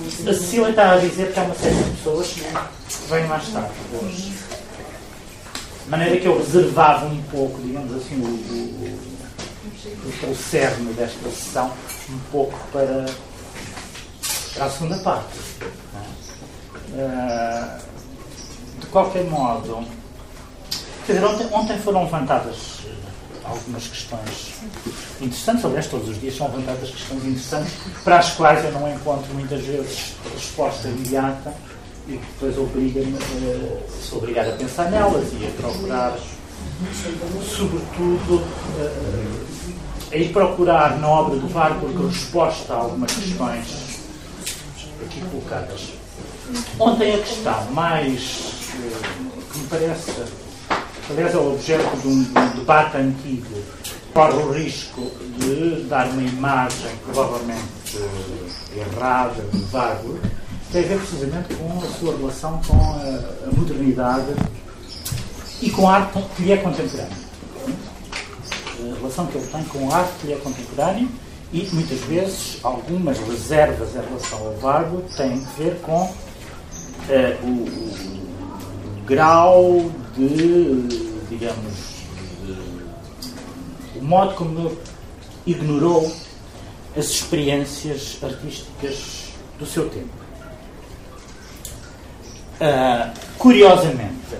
A Cecília está a dizer que há uma série de pessoas que vêm mais tarde hoje. De maneira que eu reservava um pouco, digamos assim, o, o, o cerne desta sessão, um pouco para, para a segunda parte. Uh, de qualquer modo, quer dizer, ontem, ontem foram levantadas algumas questões interessantes. Aliás, todos os dias são levantadas questões interessantes para as quais eu não encontro muitas vezes resposta imediata e que depois obriga-me uh, sou obrigado a pensar nelas e a procurar, sobretudo, uh, a ir procurar na obra do Warburg resposta a algumas questões aqui colocadas. Ontem a questão mais uh, que me parece aliás, é objeto de um, de debate antigo, corre o risco de dar uma imagem provavelmente uh, errada de vago, tem a ver precisamente com a sua relação com a, a modernidade e com a arte que lhe é contemporânea. A relação que ele tem com a arte que lhe é contemporânea e muitas vezes algumas reservas em relação ao vago têm a ver com uh, o, o grau de, digamos, de, o modo como ele ignorou as experiências artísticas do seu tempo. Uh, curiosamente,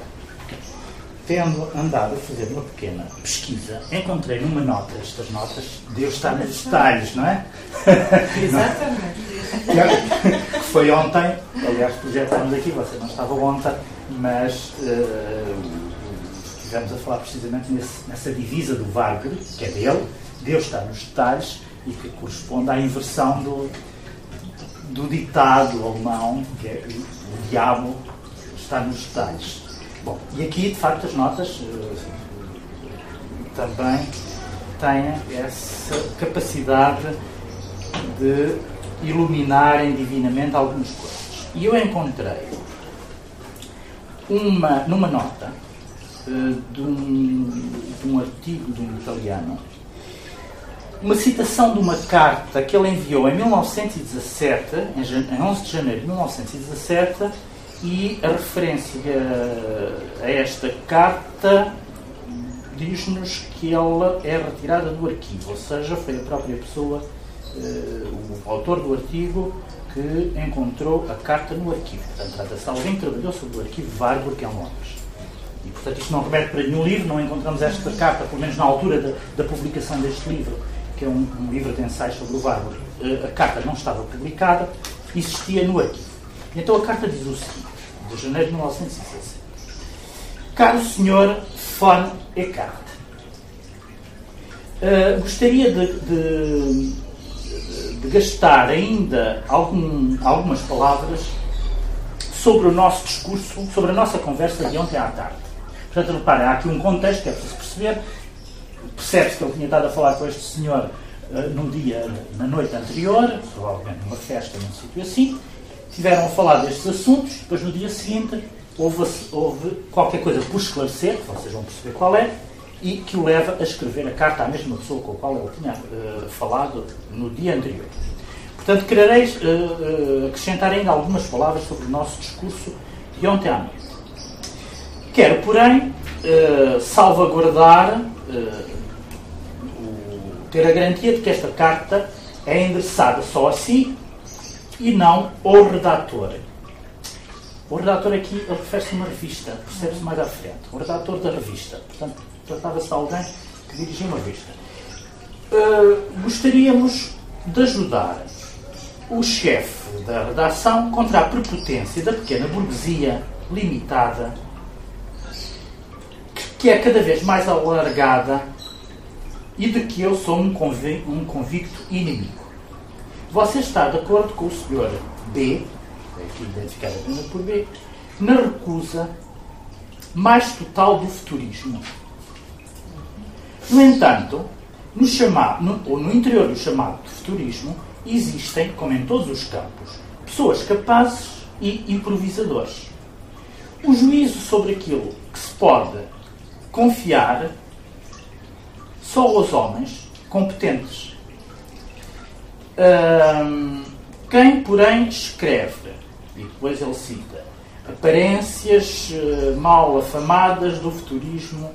tendo andado a fazer uma pequena pesquisa, encontrei numa nota, estas notas, Deus está nos detalhes, não é? Exatamente. que foi ontem, aliás, projetámos aqui, você não estava ontem, mas uh, estivemos a falar precisamente nesse, nessa divisa do Wagner, que é dele, Deus está nos detalhes, e que corresponde à inversão do, do ditado alemão, que é o diabo está nos detalhes. Bom, e aqui, de facto, as notas uh, também têm essa capacidade de iluminarem divinamente algumas coisas. E eu encontrei uma, numa nota uh, de, um, de um artigo de um italiano uma citação de uma carta que ele enviou em 1917, em 11 de janeiro de 1917, e a referência a esta carta diz-nos que ela é retirada do arquivo, ou seja, foi a própria pessoa, eh, o autor do artigo, que encontrou a carta no arquivo. Portanto, de alguém trabalhou sobre o arquivo Warburg em Londres. E, portanto, isto não remete para nenhum livro, não encontramos esta carta, pelo menos na altura da, da publicação deste livro, que é um, um, livro de ensaios sobre o Warburg. Eh, a carta não estava publicada, existia no arquivo. Então a carta diz o seguinte, de janeiro de 1960. Caro Sr. von Eckart, uh, gostaria de, de de gastar ainda algum, algumas palavras sobre o nosso discurso, sobre a nossa conversa de ontem à tarde. Portanto, reparem, há aqui um contexto que é preciso perceber. Percebe-se que ele tinha estado a falar com este senhor uh, num dia, na noite anterior, provavelmente numa festa, num sítio assim. Tiveram a falar destes assuntos, depois no dia seguinte houve, houve qualquer coisa por esclarecer, vocês vão perceber qual é, e que o leva a escrever a carta à mesma pessoa com a qual ele tinha uh, falado no dia anterior. Portanto, querereis uh, uh, acrescentar ainda algumas palavras sobre o nosso discurso de ontem à noite. Quero, porém, salvaguardar, o, ter a garantia de que esta carta é endereçada só a si e não ao redator. O redator aqui refere-se a uma revista, percebe-se mais à frente. O redator da revista. Portanto, Tratava-se de alguém que dirigia uma revista. Uh, gostaríamos de ajudar o chefe da redação contra a prepotência da pequena burguesia limitada, que é cada vez mais alargada e de que eu sou um, convic um convicto inimigo. Você está de acordo com o Sr. B, aqui identificado por B, na recusa mais total do futurismo no entanto, no, chamado, no, ou no interior do chamado futurismo, existem, como em todos os campos, pessoas capazes e improvisadores. O juízo sobre aquilo que se pode confiar só aos homens competentes. Hum, Quem, porém, escreve, e depois ele cita, aparências uh, mal afamadas do futurismo,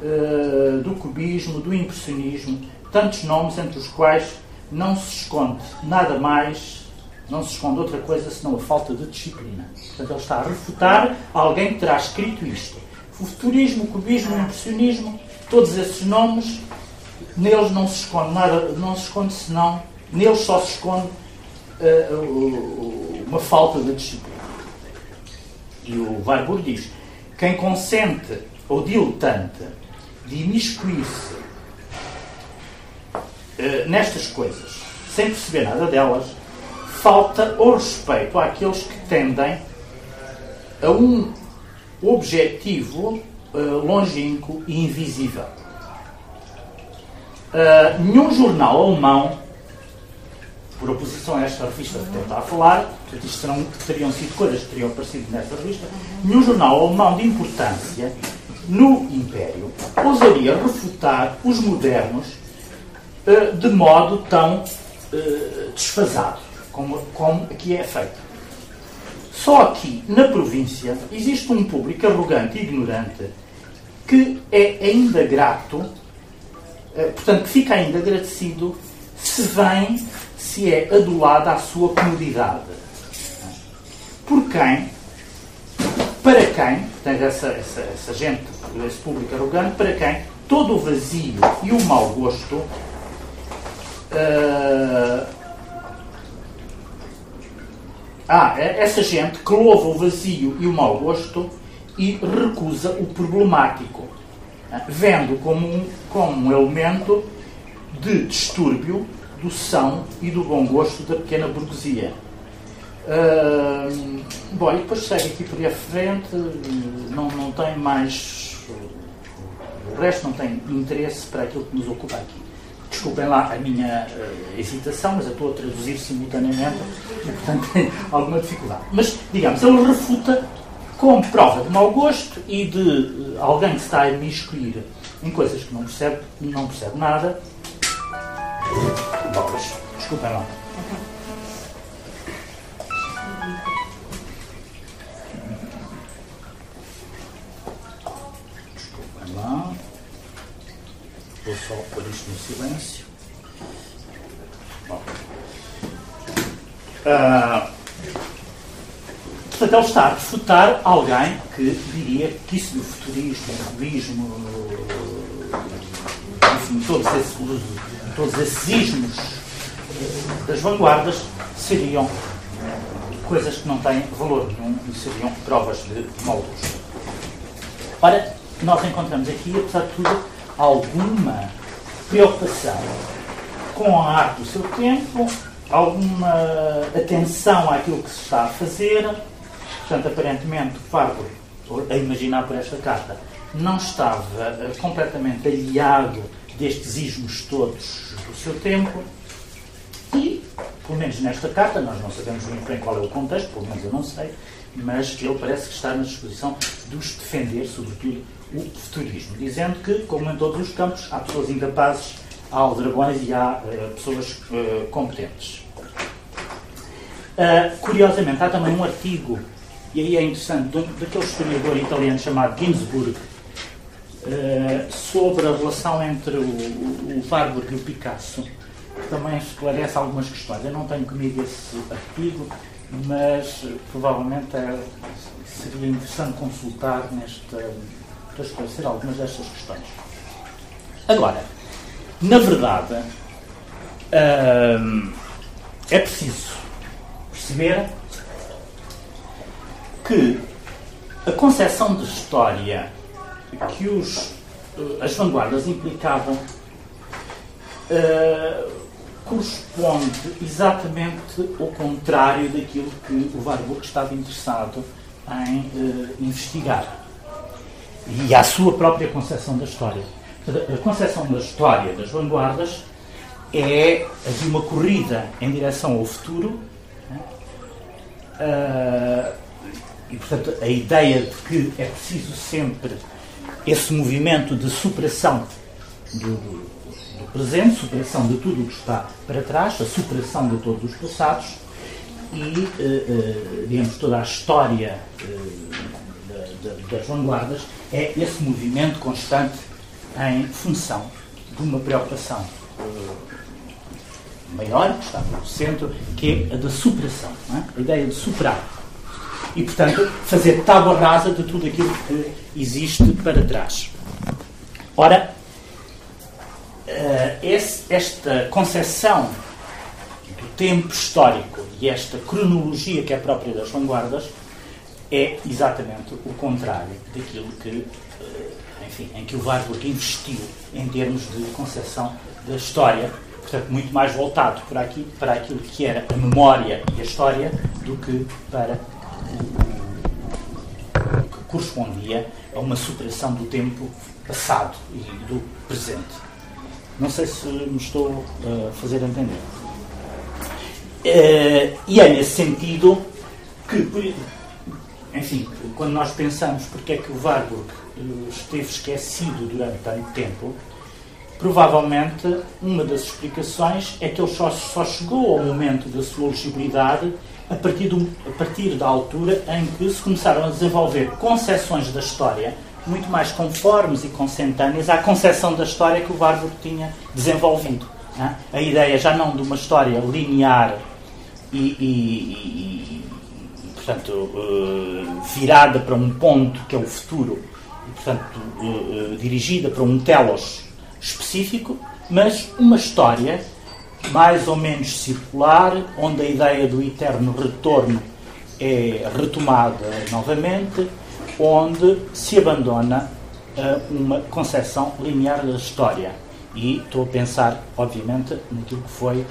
uh, do cubismo, do impressionismo, tantos nomes entre os quais não se esconde nada mais, não se esconde outra coisa senão a falta de disciplina. Portanto, ele está a refutar alguém que terá escrito isto. O futurismo, o cubismo, o impressionismo, todos esses nomes, neles não se esconde nada, não se esconde senão, neles só se esconde uh, uma falta de disciplina. E o Warburg diz: quem consente ou diletante de imiscuir-se uh, nestas coisas, sem perceber nada delas, falta o respeito àqueles que tendem a um objetivo uh, longínquo e invisível. Uh, nenhum jornal alemão, por oposição a esta revista que estava a falar, isto teriam sido coisas que teriam aparecido nessa revista, nenhum jornal alemão de importância no Império ousaria refutar os modernos uh, de modo tão uh, desfasado como, como aqui é feito. Só aqui, na província, existe um público arrogante e ignorante que é ainda grato, eh, portanto, que fica ainda agradecido se vem, se é adulada à sua comodidade. Por quem, para quem, portanto, essa, essa, essa gente, esse público arrogante, para quem todo o vazio e o mau gosto uh, ah, é essa gente que louva o vazio e o mau gosto e recusa o problemático, ah, vendo como um, como um elemento de distúrbio do são e do bom gosto da pequena burguesia. Bom, e depois segue aqui por à frente, não, não tem mais. O resto não tem interesse para aquilo que nos ocupa aqui. Desculpem lá a minha uh, hesitação, mas eu estou a traduzir simultaneamente e, portanto, tenho alguma dificuldade. Mas, digamos, ele refuta com prova de mau gosto e de uh, alguém que está a imiscuir em coisas que não percebe, não percebe nada. Bom, mas, desculpem lá. Vou só pôr isto no silêncio. Bom. Uh, portanto, ele está a refutar alguém que diria que isso do futurismo, do cubismo, enfim, todos esses, todos esses ismos das vanguardas seriam coisas que não têm valor nenhum e seriam provas de gosto. Ora, nós encontramos aqui, apesar de tudo, alguma preocupação com a arte do seu tempo, alguma atenção àquilo que se está a fazer. Portanto, aparentemente, Fargo, a imaginar por esta carta, não estava uh, completamente aliado destes ismos todos do seu tempo. E, pelo menos nesta carta, nós não sabemos muito bem qual é o contexto, pelo menos eu não sei, mas ele parece que está na disposição de os defender, sobretudo o futurismo, dizendo que, como em todos os campos, há pessoas incapazes, há aldrabões e há uh, pessoas uh, competentes. Uh, curiosamente, há também um artigo, e aí é interessante, daquele historiador italiano chamado Ginsburg, sobre a relação entre o, o, o Warburg e o Picasso, que também esclarece algumas questões. Eu não tenho comigo esse artigo, mas provavelmente é, seria interessante consultar nesta para esclarecer algumas destas questões. Agora, na verdade, hum, é preciso perceber que a concepção de história que os, eh, as vanguardas implicavam uh, corresponde exatamente ao contrário daquilo que o Warburg estava interessado em uh, investigar e à sua própria concepção da história. A concepção da história das vanguardas é de uma corrida em direção ao futuro uh, e, portanto, a ideia de que é preciso sempre esse movimento de superação do, do presente, superação de tudo o que está para trás, a superação de todos os passados e, digamos, toda a história das vanguardas é esse movimento constante em função de uma preocupação maior, que está no centro, que é a da superação, é? a ideia de superar. E, portanto, fazer tábua rasa de tudo aquilo que existe para trás. Ora, eh, esta concepção do tempo histórico e esta cronologia que é própria das vanguardas é exatamente o contrário daquilo que, eh, enfim, em que o Warburg investiu em termos de concepção da história portanto, muito mais voltado para, aqui, para aquilo que era a memória e a história do que para o que correspondia a uma superação do tempo passado e do presente. Não sei se me estou a fazer entender. Eh, e é nesse sentido que, enfim, quando nós pensamos porque é que o Warburg eh, esteve esquecido durante tanto tempo, Provavelmente, uma das explicações é que ele só, só chegou ao momento da sua legibilidade a partir, do, a partir da altura em que se começaram a desenvolver concepções da história muito mais conformes e consentâneas à concepção da história que o Warburg tinha desenvolvido. É? A ideia já não de uma história linear e, e, e portanto, uh, virada para um ponto que é o futuro, e, portanto, uh, uh, dirigida para um telos específico, mas uma história mais ou menos circular, onde a ideia do eterno retorno é retomada novamente, onde se abandona uma concepção linear da história. E estou a pensar, obviamente, naquilo que foi,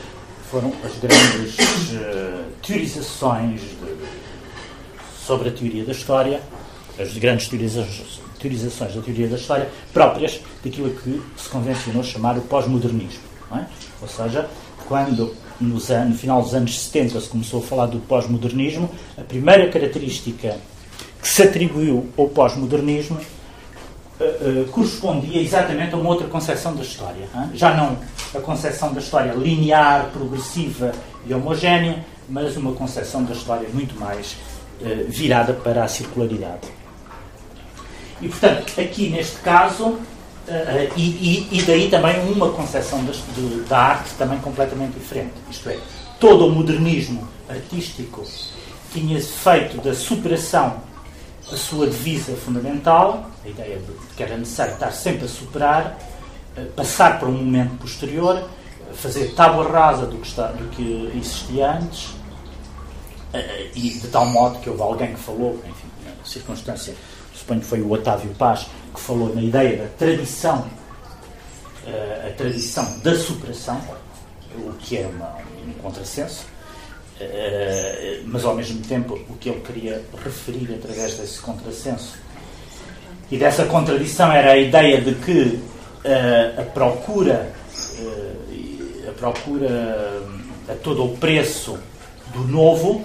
foram as grandes uh, teorizações de, sobre a teoria da história, as grandes teorizações da teoria da história próprias daquilo que se convencionou chamar o pós-modernismo. É? Ou seja, quando nos no final dos anos 70 se começou a falar do pós-modernismo, a primeira característica que se atribuiu ao pós-modernismo uh, uh, correspondia exatamente a uma outra concepção da história. É? Já não a concepção da história linear, progressiva e homogénea, mas uma concepção da história muito mais virada para a circularidade. E, portanto, aqui neste caso, uh, e, e, e, daí também uma concepção da arte também completamente diferente. Isto é, todo o modernismo artístico tinha feito da superação a sua divisa fundamental, a ideia de que era necessário estar sempre a superar, passar para um momento posterior, fazer tábua rasa do que, está, do que existia antes, e de tal modo que houve alguém que falou, enfim, na circunstância suponho que foi o Otávio Paz, que falou na ideia da tradição, uh, a tradição da superação, o que é uma, um contrassenso, uh, mas ao mesmo tempo o que ele queria referir através desse contrassenso. E dessa contradição era a ideia de que a procura, a procura a todo o preço do novo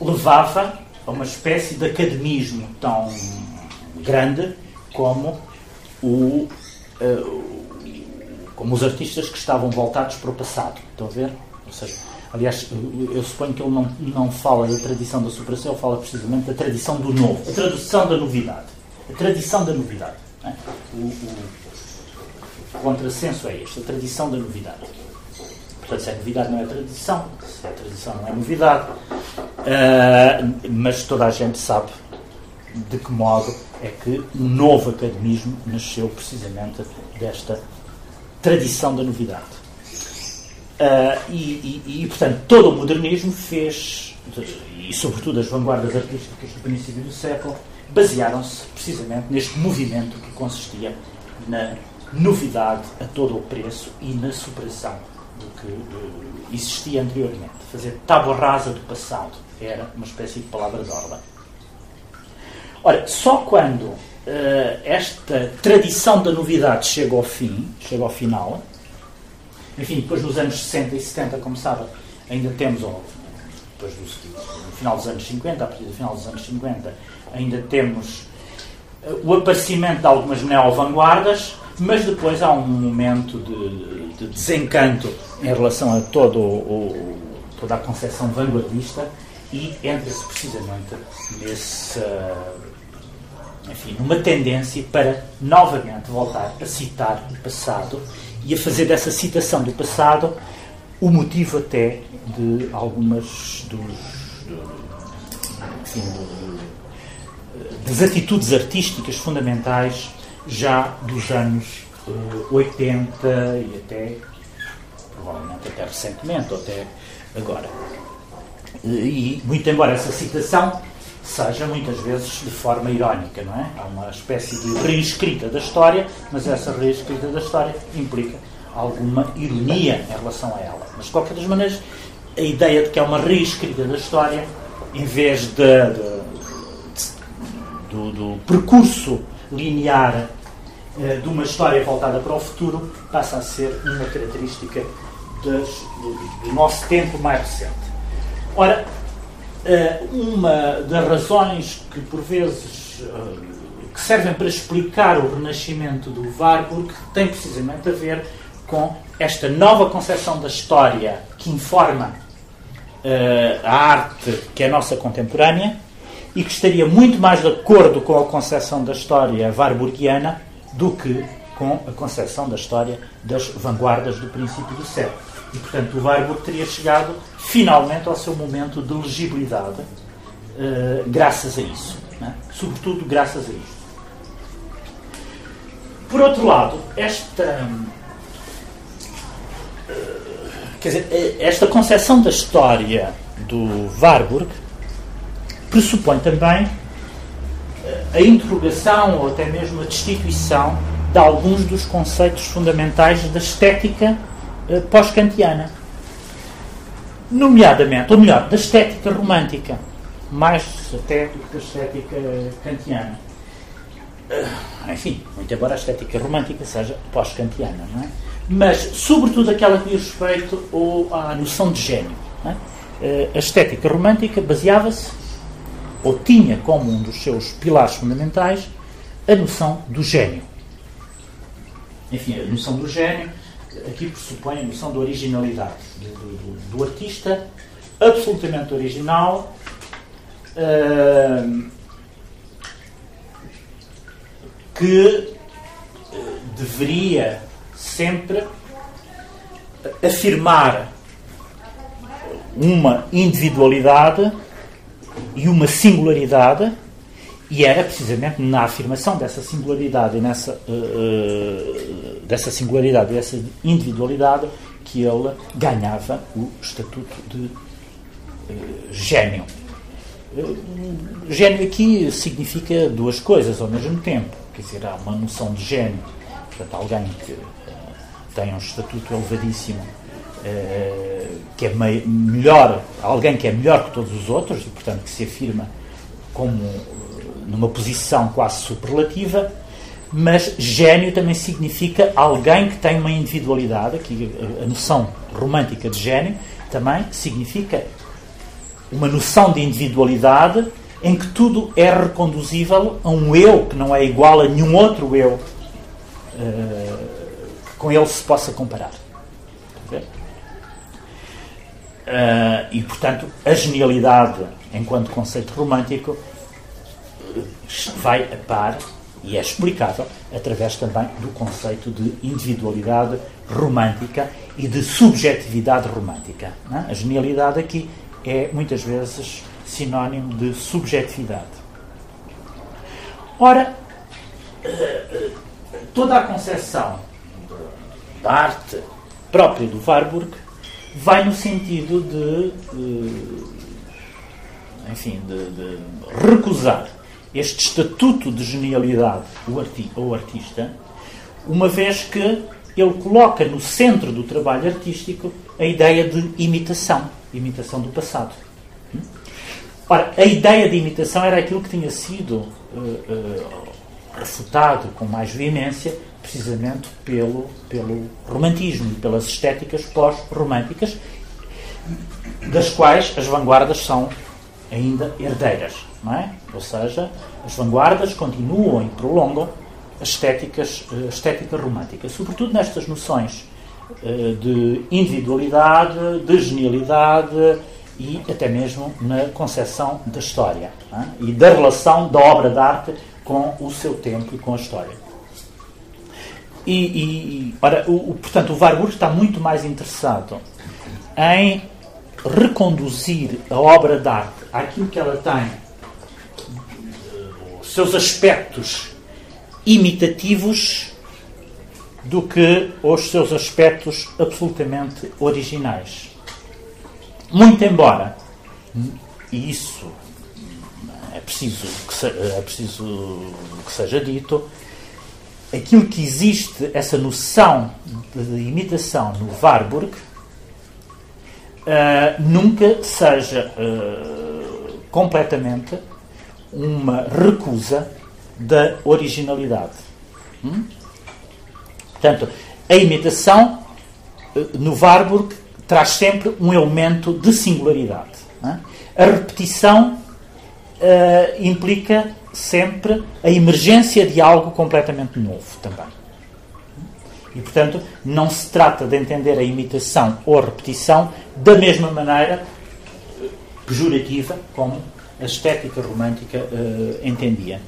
levava a uma espécie de academismo tão grande como o, uh, como os artistas que estavam voltados para o passado. Estão a ver? Seja, aliás, eu suponho que ele não, não fala da tradição da superação, ele fala precisamente da tradição do novo, a tradição da novidade. A tradição da novidade. É? O, o, o contrassenso é este, a tradição da novidade. Portanto, se é novidade não é tradição, se é tradição não é novidade. Uh, mas toda a gente sabe de que modo é que o novo academismo nasceu precisamente desta tradição da novidade. Uh, e, e, e, portanto, todo o modernismo fez, e sobretudo as vanguardas artísticas do princípio do século, basearam-se precisamente neste movimento que consistia na novidade a todo o preço e na superação que uh, existia anteriormente. Fazer tábua rasa do passado era uma espécie de palavra de ordem. Ora, só quando uh, esta tradição da novidade chega ao fim, chega ao final, enfim, depois nos anos 60 e 70, como sabe, ainda temos, depois do, no final dos anos 50, a partir do final dos anos 50, ainda temos uh, o aparecimento de algumas neo-vanguardas, mas depois há um momento de, de desencanto em relação a todo o, toda a concepção vanguardista e entra-se precisamente nesse, enfim, numa tendência para novamente voltar a citar o passado e a fazer dessa citação do passado o motivo até de algumas dos, enfim, das atitudes artísticas fundamentais já dos anos 80 eh, e até provavelmente até recentemente ou até agora. E, muito embora essa citação seja muitas vezes de forma irónica, não é? Há uma espécie de reescrita da história, mas essa reescrita da história implica alguma ironia em relação a ela. Mas, de qualquer das maneiras, a ideia de que é uma reescrita da história, em vez de, de, de do, do, percurso linear eh, de uma história voltada para o futuro, passa a ser uma característica das, do, do nosso tempo mais recente. Ora, eh, uma das razões que, por vezes, eh, que servem para explicar o renascimento do Warburg tem precisamente a ver com esta nova concepção da história que informa uh, a arte que é nossa contemporânea e que estaria muito mais de acordo com a concepção da história warburgiana do que com a concepção da história das vanguardas do princípio do século. E, portanto, o Warburg teria chegado finalmente ao seu momento de legibilidade, uh, graças a isso. Né? Sobretudo graças a isso. Por outro lado, esta Quer dizer, eh, esta concepção da história do Warburg pressupõe também eh, a interrogação ou até mesmo a destituição de alguns dos conceitos fundamentais da estética eh, pós-kantiana. Nomeadamente, ou melhor, da estética romântica, mais até do que da estética kantiana. Enfim, muito embora a estética romântica seja pós-kantiana, não é? mas, sobretudo, aquela que diz respeito à noção de gênio. É? Eh, a estética romântica baseava-se, ou tinha como um dos seus pilares fundamentais, a noção do gênio. Enfim, a noção do gênio aqui pressupõe a noção de originalidade do, do, do artista, absolutamente original, uh, que uh, deveria sempre afirmar uma individualidade e uma singularidade, e era precisamente na afirmação dessa singularidade e nessa, uh, dessa singularidade e dessa individualidade que ele ganhava o estatuto de uh, gênio. Gênio aqui significa duas coisas ao mesmo tempo. Quer dizer, há uma noção de gênio, portanto, alguém que tem um estatuto elevadíssimo, que é melhor, alguém que é melhor que todos os outros e, portanto, que se afirma como eh, numa posição quase superlativa, mas gênio também significa alguém que tem uma individualidade, que a noção romântica de gênio também significa uma noção de individualidade em que tudo é reconduzível a um eu que não é igual a nenhum outro eu. Uh, com ele se possa comparar. Uh, e, portanto, a genialidade, enquanto conceito romântico, vai a par e é explicável através também do conceito de individualidade romântica e de subjetividade romântica. É? A genialidade aqui é muitas vezes sinónimo de subjetividade. Ora, toda a concepção da arte própria do Warburg vai no sentido de, enfim, de, de, recusar este estatuto de genialidade arti artista, uma vez que ele coloca no centro do trabalho artístico a ideia de imitação, imitação do passado. Ora, a ideia de imitação era aquilo que tinha sido uh, uh, refutado com mais veemência precisamente pelo, pelo romantismo e pelas estéticas pós-românticas, das quais as vanguardas são ainda herdeiras. Não é? Ou seja, as vanguardas continuam e prolongam estéticas, a estética romântica, sobretudo nestas noções uh, de individualidade, de genialidade e até mesmo na concepção da história e da relação da obra de arte com o seu tempo e com a história. E, e ora, o, o, portanto, o Warburg está muito mais interessado em reconduzir a obra de arte àquilo que ela tem, os seus aspectos imitativos, do que os seus aspectos absolutamente originais. Muito embora, e isso é preciso que, se, é preciso que seja dito, aquilo que existe, essa noção de imitação no Warburg, uh, nunca seja uh, completamente uma recusa da originalidade. Hum? Portanto, a imitação uh, no Warburg traz sempre um elemento de singularidade. É? A repetição implica sempre a emergência de algo completamente novo também. E, portanto, não se trata de entender a imitação ou a repetição da mesma maneira pejorativa como a estética romântica uh, entendia.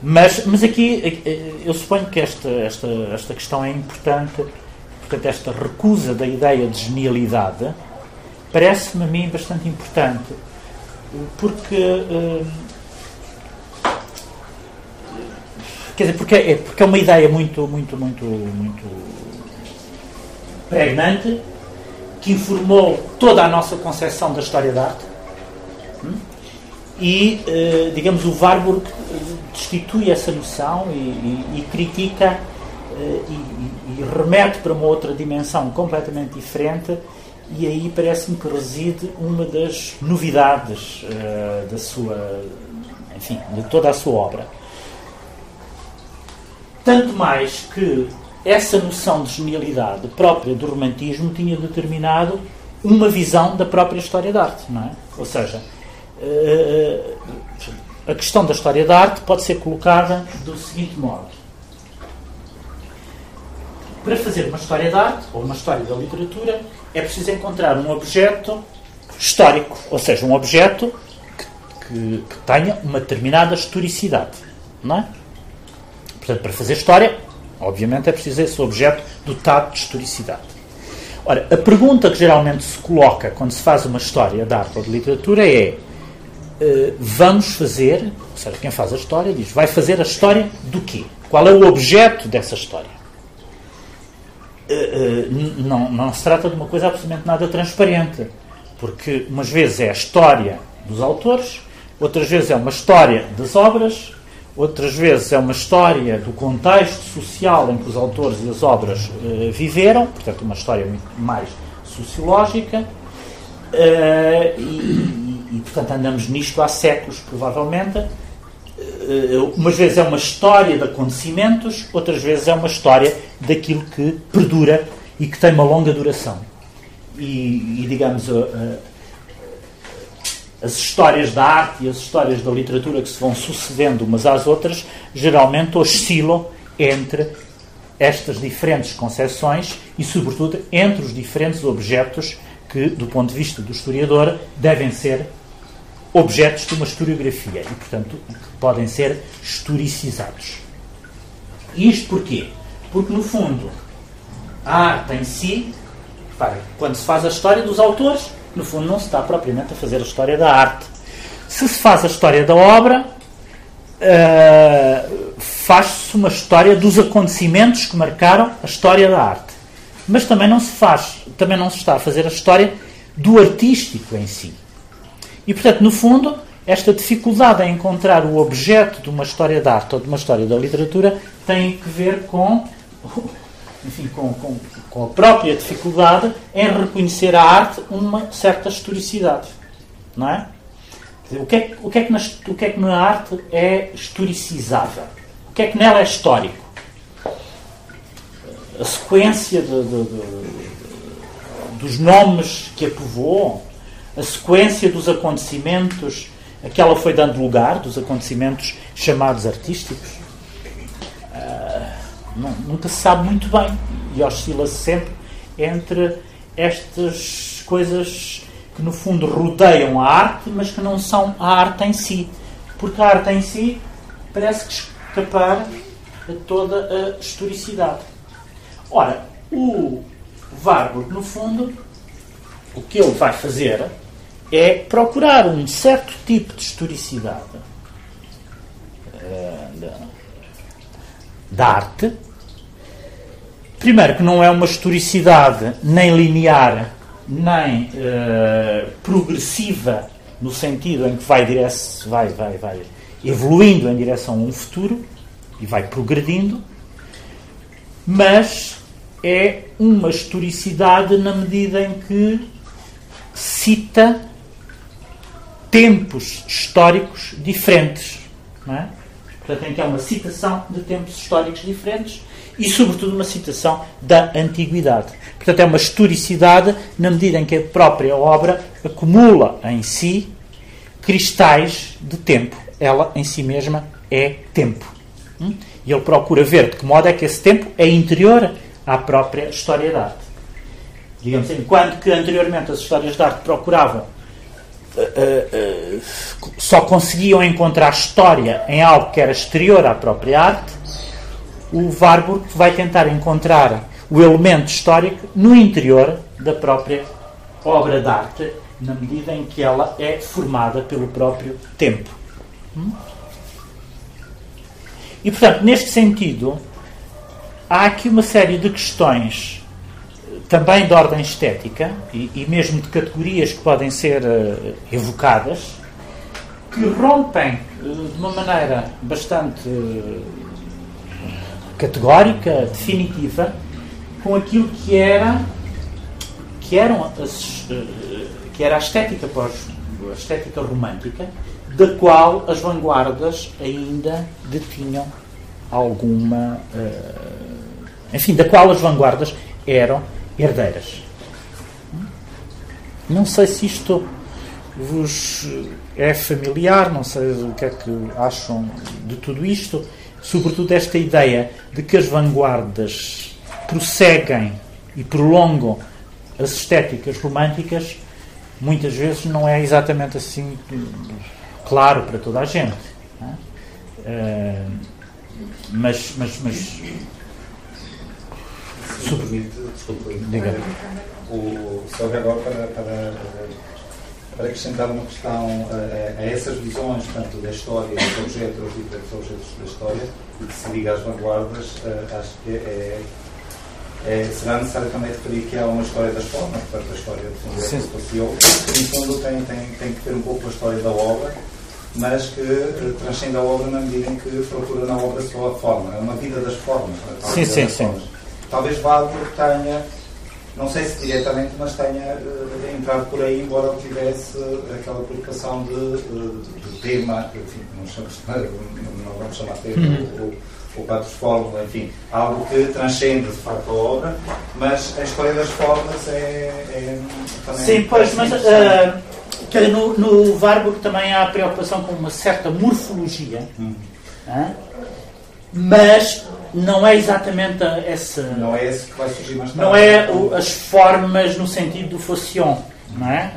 Mas, mas aqui eh, eu suponho que esta, esta, esta questão é importante, portanto, esta recusa da ideia de genialidade parece-me a mim bastante importante, porque. Uh, quer dizer, porque é, porque é uma ideia muito, muito, muito, muito pregnante que informou toda a nossa concepção da história da arte. Hum? E, uh, digamos, o Warburg destitui essa noção e, e, e critica uh, e, e remete para uma outra dimensão completamente diferente e aí parece-me que reside uma das novidades uh, da sua, enfim, de toda a sua obra. Tanto mais que essa noção de genialidade própria do romantismo tinha determinado uma visão da própria história da arte, não é? Ou seja, uh, a questão da história da arte pode ser colocada do seguinte modo. Para fazer uma história da arte, ou uma história da literatura, é preciso encontrar um objeto histórico, ou seja, um objeto que, que, que tenha uma determinada historicidade. Não é? Portanto, para fazer história, obviamente é preciso esse objeto dotado de historicidade. Ora, a pergunta que geralmente se coloca quando se faz uma história de arte ou de literatura é: uh, vamos fazer, ou seja, quem faz a história diz, vai fazer a história do quê? Qual é o objeto dessa história? Eh, eh, não, não se trata de uma coisa absolutamente nada transparente, porque umas vezes é a história dos autores, outras vezes é uma história das obras, outras vezes é uma história do contexto social em que os autores e as obras uh, viveram, portanto, uma história muito mais sociológica, uh, e, e, e, portanto, andamos nisto há séculos, provavelmente. Uh, umas vezes é uma história de acontecimentos, outras vezes é uma história daquilo que perdura e que tem uma longa duração. E, e digamos, a, a, as histórias da arte e as histórias da literatura que se vão sucedendo umas às outras geralmente oscilam entre estas diferentes concepções e, sobretudo, entre os diferentes objetos que, do ponto de vista do historiador, devem ser objetos de uma historiografia e, portanto, podem ser historicizados. Isto porquê? Porque, no fundo, a arte em si, quando se faz a história dos autores, no fundo não se está propriamente a fazer a história da arte. Se se faz a história da obra, uh, faz-se uma história dos acontecimentos que marcaram a história da arte. Mas também não se faz, também não se está a fazer a história do artístico em si. E, portanto, no fundo, esta dificuldade em encontrar o objeto de uma história da arte ou de uma história da literatura tem que ver com enfim, com, com, com, a própria dificuldade em reconhecer a arte uma certa historicidade. Não é? Dizer, o, que é o, que é que na, o que é que na arte é historicizável? O que é que nela é histórico? A sequência de, de, de, dos nomes que a povoam, a sequência dos acontecimentos a que ela foi dando lugar, dos acontecimentos chamados artísticos não, nunca se sabe muito bem e oscila-se sempre entre estas coisas que no fundo rodeiam a arte, mas que não são a arte em si. Porque a arte em si parece que escapar a toda a historicidade. Ora, o Warburg, no fundo, o que ele vai fazer é procurar um certo tipo de historicidade da, da arte. Primeiro, que não é uma historicidade nem linear, nem uh, progressiva, no sentido em que vai, vai, vai, vai evoluindo em direção a um futuro e vai progredindo, mas é uma historicidade na medida em que cita tempos históricos diferentes. Não é? Portanto, que uma citação de tempos históricos diferentes e, sobretudo, uma citação da antiguidade. Portanto, é uma historicidade na medida em que a própria obra acumula em si cristais de tempo. Ela, em si mesma, é tempo. Hum? E ele procura ver de que modo é que esse tempo é interior à própria história da arte. Digamos, enquanto que anteriormente as histórias de arte procuravam Só conseguiam encontrar história em algo que era exterior à própria arte, o Warburg vai tentar encontrar o elemento histórico no interior da própria obra de arte, na medida em que ela é formada pelo próprio tempo. Hum? E, portanto, neste sentido, há aqui uma série de questões também de ordem estética e, e mesmo de categorias que podem ser uh, evocadas que rompem uh, de uma maneira bastante uh, categórica, definitiva, com aquilo que era que eram as, que era a estética pós, a estética romântica, da qual as vanguardas ainda detinham alguma enfim, da qual as vanguardas eram herdeiras. Não sei se isto vos é familiar, não sei o que é que acham de tudo isto, sobretudo esta ideia de que as vanguardas prosseguem e prolongam as estéticas românticas, muitas vezes não é exatamente assim claro para toda a gente. É? mas, mas, mas se me permite, desculpe, Diga. O, só agora para, para, para acrescentar uma questão a, a, essas visões, tanto da história, dos objetos, dos diferentes objetos da história, e que se liga às vanguardas, acho que é, é, será necessário também referir que há uma história das formas, portanto, a história de fundo que passeou, que no fundo tem, tem, tem que ter um pouco a história da obra, mas que uh, transcende a obra na medida em que procura na obra a sua forma. É uma vida das formas. Sim, sim, sim. Formas talvez Wagner tenha, não sei se diretamente, mas tenha uh, entrado por aí, embora tivesse aquela preocupação de, uh, de, tema, enfim, não, chamamos, não vamos chamar tema, uhum. o, o quadro de fórmula, enfim, algo que transcende de facto a obra, mas a história das fórmulas é, é também. Sim, pois, mas. Uh, no, no Warburg também há a preocupação com uma certa morfologia, hum. mas não é exatamente essa. Não é esse que vai surgir mais tarde. Não é o, as formas no sentido do Faucion. Não é?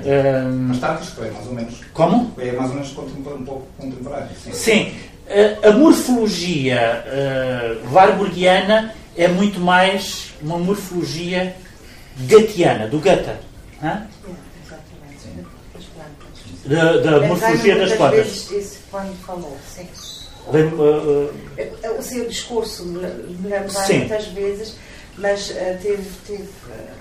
Um, mais tarde, isto é mais ou menos. Como? É mais ou menos um pouco contemporâneo. Sim. sim. A morfologia uh, warburgiana é muito mais uma morfologia gatiana, do Goethe. Da, da morfologia das plantas. Isso quando falou, sim. Uh, uh, o seu discurso me lembra muitas vezes, mas uh, teve, teve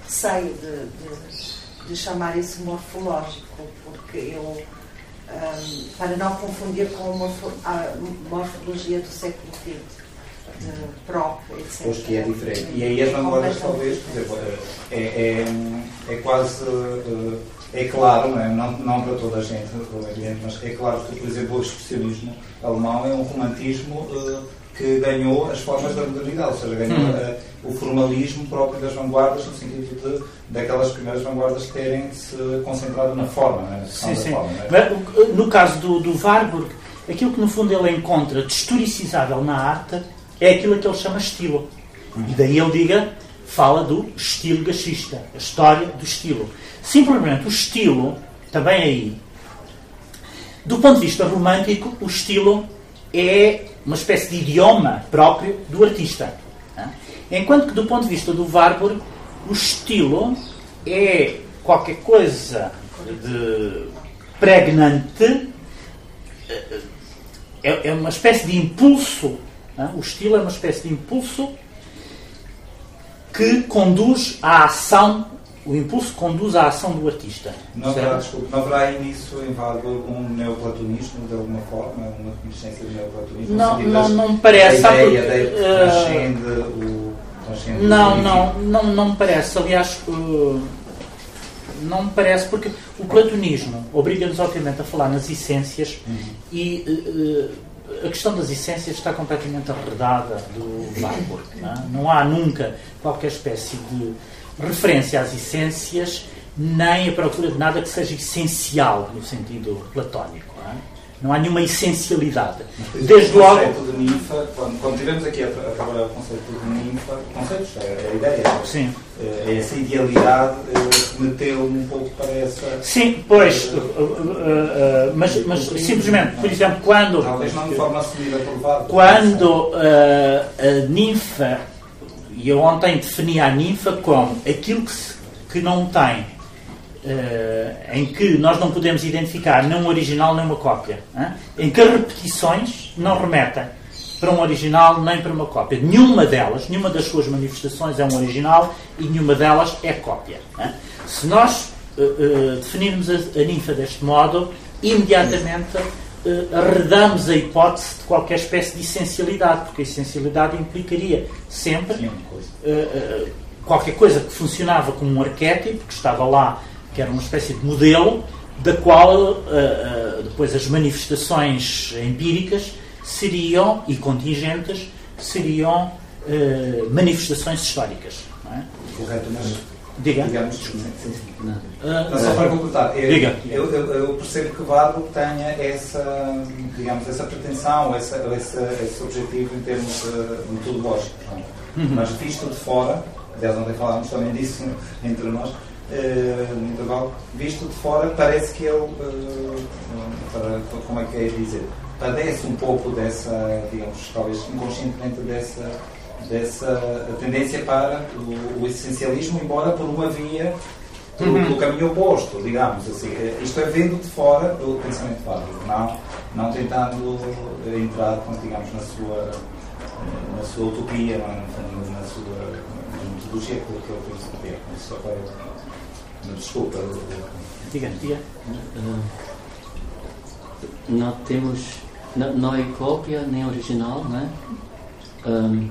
receio de, de, de, chamar isso morfológico, porque eu, para não confundir com a morfologia do século XX, Prop, etc. Pois que é diferente. E aí as vanguardas, talvez, por exemplo, é, é, é quase é claro, não, é? não, não para toda a gente, evidente, mas é claro que, por exemplo, o expressionismo alemão é um romantismo uh, que ganhou as formas da modernidade, ou seja, ganhou uh, o formalismo próprio das vanguardas, no sentido de daquelas primeiras vanguardas terem se concentrado na forma. Na sim, sim. Forma, é? No caso do, do Warburg, aquilo que no fundo ele encontra de historicizável na arte é aquilo que ele chama estilo. E daí ele diga, fala do estilo gachista, a história do estilo. Simplesmente o estilo, também aí, do ponto de vista romântico, o estilo é uma espécie de idioma próprio do artista. Enquanto que, do ponto de vista do Warburg, o estilo é qualquer coisa de pregnante, é, é uma espécie de impulso. O estilo é uma espécie de impulso que conduz à ação o impulso conduz à ação do artista. Não haverá, desculpa, não haverá aí nisso em um neoplatonismo, de alguma forma, uma consciência de neoplatonismo? Não, não, não me parece. A ideia, ideia uh, transcende o. Transcende não, não, não, não me parece. Aliás, uh, não me parece, porque o platonismo obriga-nos, obviamente, a falar nas essências uhum. e. Uh, a questão das essências está completamente arredada do Warburg. Não, é? não há nunca qualquer espécie de referência às essências, nem a procura de nada que seja essencial no sentido platónico. É? Não há nenhuma essencialidade. Mas, Desde o logo. conceito de ninfa, quando, quando tivemos aqui a, a trabalhar o conceito de ninfa, conceitos, é, é a ideia. Sim. É, é essa idealidade é, meteu um pouco para essa. Sim, pois. Uh, uh, uh, mas, mas simplesmente, por exemplo, quando. Talvez não de forma assumida por Quando a ninfa e eu ontem defini a ninfa como aquilo que, se, que não tem, uh, em que nós não podemos identificar nem um original nem uma cópia, uh, em que as repetições não remetem para um original nem para uma cópia. Nenhuma delas, nenhuma das suas manifestações é um original e nenhuma delas é cópia. Uh. Se nós definirmos a, a ninfa deste modo, imediatamente uh, arredamos a hipótese de qualquer espécie de essencialidade, porque a essencialidade implicaria sempre uh, uh, qualquer coisa que funcionava como um arquétipo, que estava lá, que era uma espécie de modelo, da qual depois as manifestações empíricas seriam, e contingentes, seriam manifestações históricas. Não é? Correto, mas Diga. Digamos, não. Uh, só para completar, eu, Diga. Eu, eu, eu, percebo que Vargo tenha essa, digamos, essa pretensão, essa, essa, esse objetivo em termos uh, metodológicos. É? Uhum. Mas visto de fora, aliás, ontem falámos também disso entre nós, uh, no intervalo, visto de fora, parece que ele, uh, para, como é que é dizer, padece um pouco dessa, digamos, talvez inconscientemente dessa dessa tendência para o, o essencialismo, embora por uma via do, uhum. caminho oposto, digamos assim. Isto é vendo de fora do pensamento fábrico, não, não tentando entrar, digamos, na sua, na sua utopia, na, na sua metodologia que eu penso que é. Desculpa. Diga, diga. Não temos. Não, não é cópia nem original, não é? Um,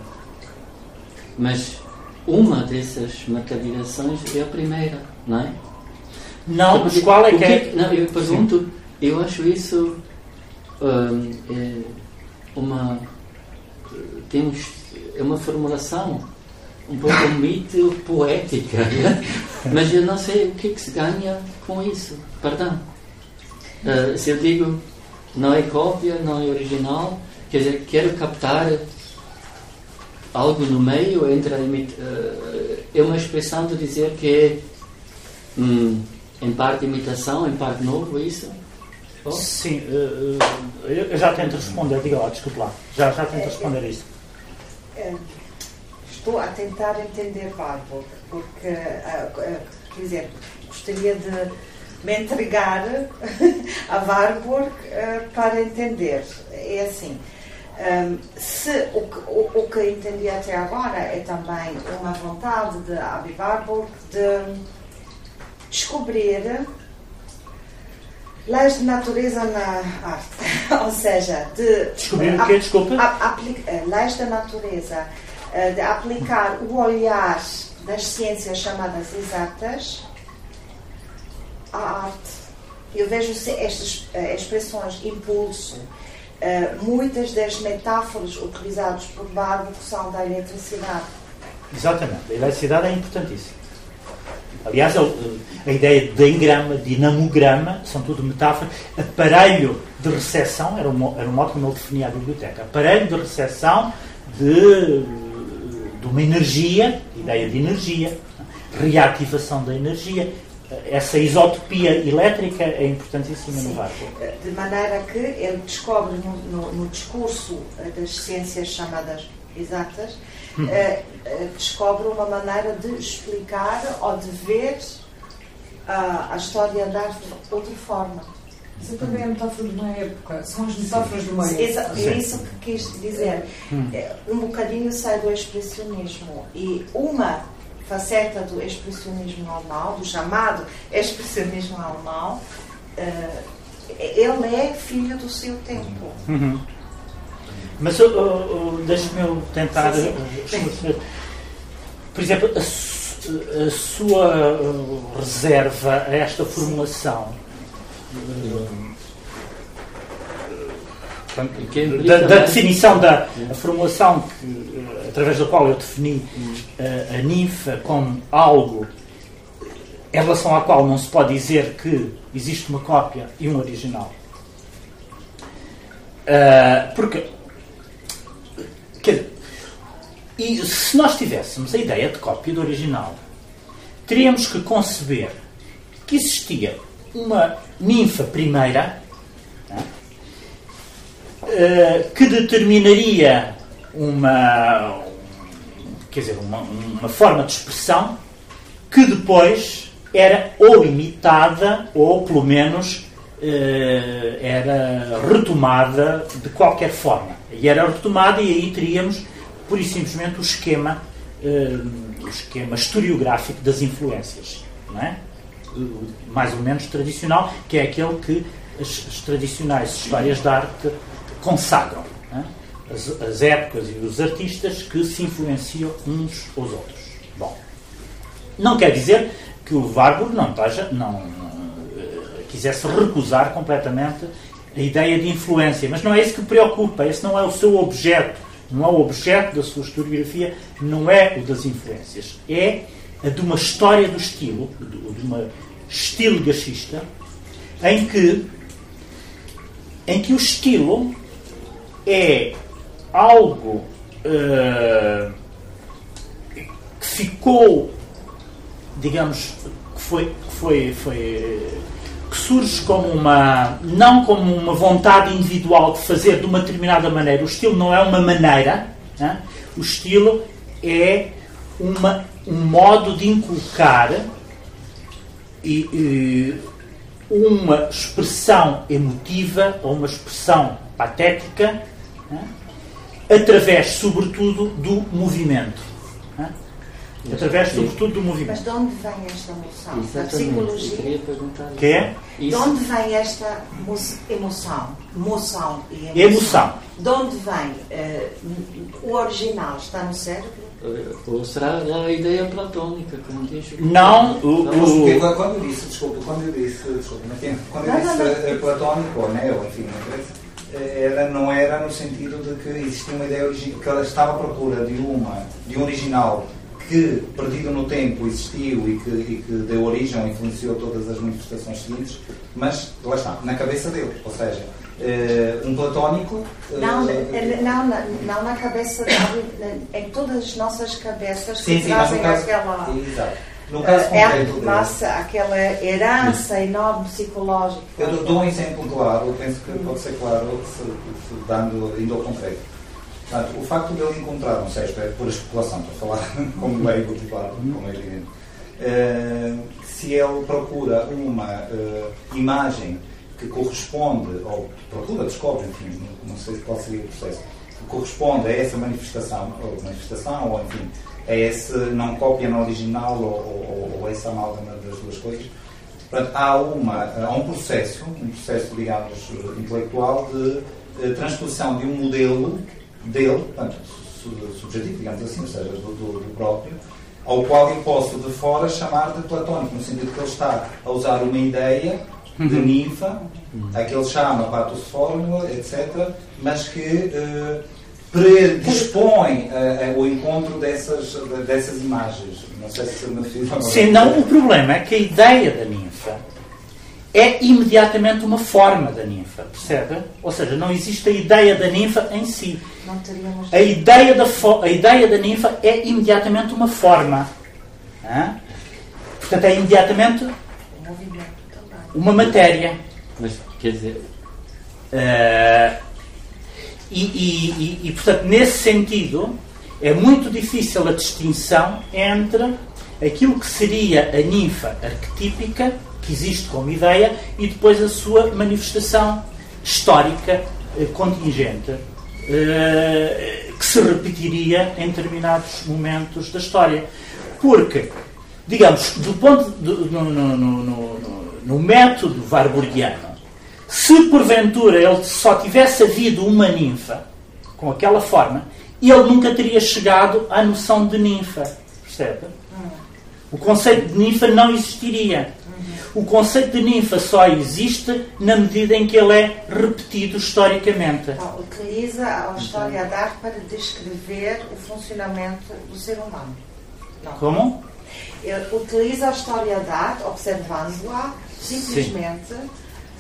mas uma dessas materializações é a primeira, não é? Não, mas qual é que é? Não, eu pergunto, Sim. eu acho isso um, é uma. Temos, é uma formulação um pouco mito poética, né? mas eu não sei o que, é que se ganha com isso. Perdão. Uh, se eu digo não é cópia, não é original, quer dizer, quero captar algo no meio entre a uh, é uma expressão de dizer que é hum, em parte imitação, em parte novo, é isso? Oh? Sim, uh, eu já tento responder, diga lá, desculpe lá, já, já tento responder isso. É, estou a tentar entender Warburg, porque, uh, quer dizer, gostaria de me entregar a Warburg para entender. É assim, um, se o que, o, o que entendi até agora é também uma vontade de Abi Warburg de descobrir leis de natureza na arte, ou seja, de descobrir o quê? Desculpa. Eh, leis da natureza, de aplicar o olhar das ciências chamadas exatas à arte. Eu vejo estas eh, expressões impulso, Uh, muitas das metáforas utilizadas por Barbo são da eletricidade. Exatamente, a eletricidade é importantíssima. Aliás, a, ideia de engrama, dinamograma, são tudo metáforas. Aparelho de recepção, era um modo como ele definia a biblioteca. Aparelho de recepção de, de uma energia, ideia de energia, reativação da energia. Essa isotopia elétrica é importantíssima no Vargas. De maneira que ele descobre no, no, no discurso das ciências chamadas exatas, hum. uh, uh, descobre uma maneira de explicar ou de ver a, a história da arte de outra forma. Isso também é a metáfora de uma época, são as metáforas de uma época. É isso que quis dizer. Hum. É, um bocadinho sai do expressionismo e uma faceta do expressionismo normal, do chamado expressionismo normal, uh, ele é filho do seu tempo. Uhum. Mas uh, uh, deixe-me tentar sim, sim. Por exemplo, a, a sua reserva a esta formulação da, da, definição da formulação que, através da qual eu defini a, a ninfa como algo em relação à qual não se pode dizer que existe uma cópia e um original. Uh, porque que, e se nós tivéssemos a ideia de cópia do original, teríamos que conceber que existia uma ninfa primeira né, que determinaria uma, quer dizer, uma, uma forma de expressão que depois era ou imitada ou pelo menos eh, era retomada de qualquer forma. E era retomada e aí teríamos pura e simplesmente o esquema, eh, o esquema historiográfico das influências. Não é? Mais ou menos tradicional, que é aquele que as, as tradicionais histórias de arte consagram. É? As, as, épocas e os artistas que se influenciam uns aos outros. Bom, não quer dizer que o Warburg não, esteja, não, não eh, quisesse recusar completamente a ideia de influência, mas não é isso que preocupa, esse não é o seu objeto, não é o objeto da sua historiografia, não é o das influências, é de uma história do estilo, de uma estilo gachista, em que, em que o estilo é algo uh, que ficou, digamos, que foi, que foi, foi que surge como uma não como uma vontade individual de fazer de uma determinada maneira. O estilo não é uma maneira, né? o estilo é uma, um modo de inculcar e, e, uma expressão emotiva ou uma expressão patética né? através, sobretudo, do movimento. Né? Através, sobretudo, do movimento. Mas de onde vem esta emoção? Da psicologia? Que é? De onde vem esta emoção? Moção e emoção. emoção. De onde vem? Uh, o original está no cérebro? Ou será a ideia platónica, como diz Não, o, o... Quando eu disse, desculpa, quando eu disse, desculpa, quando eu disse não, não. platónico, ou neo, enfim, era, não era no sentido de que existia uma ideia original, que ela estava à procura de uma, de um original que, perdido no tempo, existiu e que, e que deu origem ou influenciou todas as manifestações seguintes, mas lá está, na cabeça dele, ou seja, Uh, um platónico. Uh, não, não, não, não na cabeça, em todas as nossas cabeças sim, que sim, trazem caso, aquela. Exato. No caso concreto, massa, aquela herança enorme psicológica. Eu dou um exemplo claro, eu penso que pode ser claro, se, se dando, indo ao concreto. Portanto, o facto de ele encontrar um sexto é por especulação, estou a falar como leigo, claro, como é evidente. Uh, se ele procura uma imagem que corresponde, ou procura, descobre, enfim, não sei qual seria o processo, que corresponde a essa manifestação, ou manifestação, ou enfim, a esse não cópia não original, ou, ou, ou essa amálgama das duas coisas. Portanto, há, uma, há um processo, um processo, digamos, intelectual de, de transposição de um modelo dele, portanto, subjetivo, digamos assim, ou seja, do, do, do próprio, ao qual eu posso de fora chamar de platónico, no sentido que ele está a usar uma ideia de uhum. ninfa, a que ele chama patos fórmula, etc., mas que uh, predispõe uh, uh, o encontro dessas, dessas imagens. Não sei se me fiz Sim, não, o problema é que a ideia da ninfa é imediatamente uma forma da ninfa, percebe? Ou seja, não existe a ideia da ninfa em si. A ideia da, a ideia da ninfa é imediatamente uma forma. Hã? Portanto, é imediatamente uma matéria. Mas, quer dizer. Uh, e, e, e, e, portanto, nesse sentido, é muito difícil a distinção entre aquilo que seria a ninfa arquetípica, que existe como ideia, e depois a sua manifestação histórica eh, contingente, eh, que se repetiria em determinados momentos da história. Porque, digamos, do ponto de, no, no, no, no, método warburgiano, se porventura ele só tivesse havido uma ninfa com aquela forma, ele nunca teria chegado à noção de ninfa. Percebe? O conceito de ninfa não existiria. O conceito de ninfa só existe na medida em que ele é repetido historicamente. Então, utiliza a história da arte para descrever o funcionamento do ser humano. Não. Como? Ele utiliza a história da arte, observando-a, simplesmente. Sim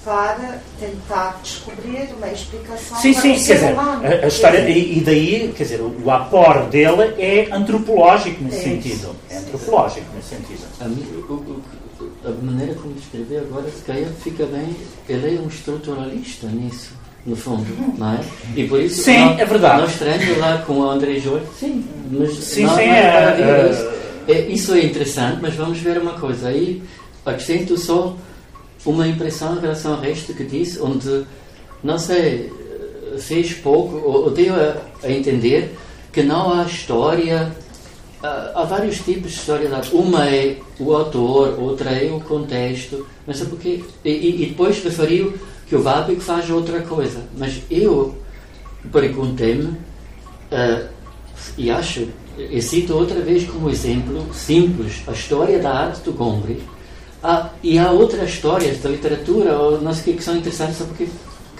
para tentar descobrir uma explicação sim, para sim, o ser dizer, humano. A, a história, e, daí, quer dizer, o, apor dele é antropológico nesse é sentido. É antropológico nesse sentido. A, a maneira como escreveu agora, se calhar fica bem, ele é um estruturalista nisso. No fundo, não é? E por isso sim, nós, é verdade. nós treino lá com o André Jorge, sim, mas sim, sim, é, é, isso. é, isso é interessante, mas vamos ver uma coisa. Aí acrescento só uma impressão em relação ao resto que disse, onde, não sei, fez pouco, ou, deu a, a, entender que não há história, há, há vários tipos de história. Uma é o autor, outra é o contexto, mas é porque. E, e depois referiu que o Vápico faz outra coisa. Mas eu perguntei-me, uh, e acho, e cito outra vez como exemplo simples, a história da arte do Gombrich ah, e há outras histórias da literatura, ou não sei o que, que são interessantes, porque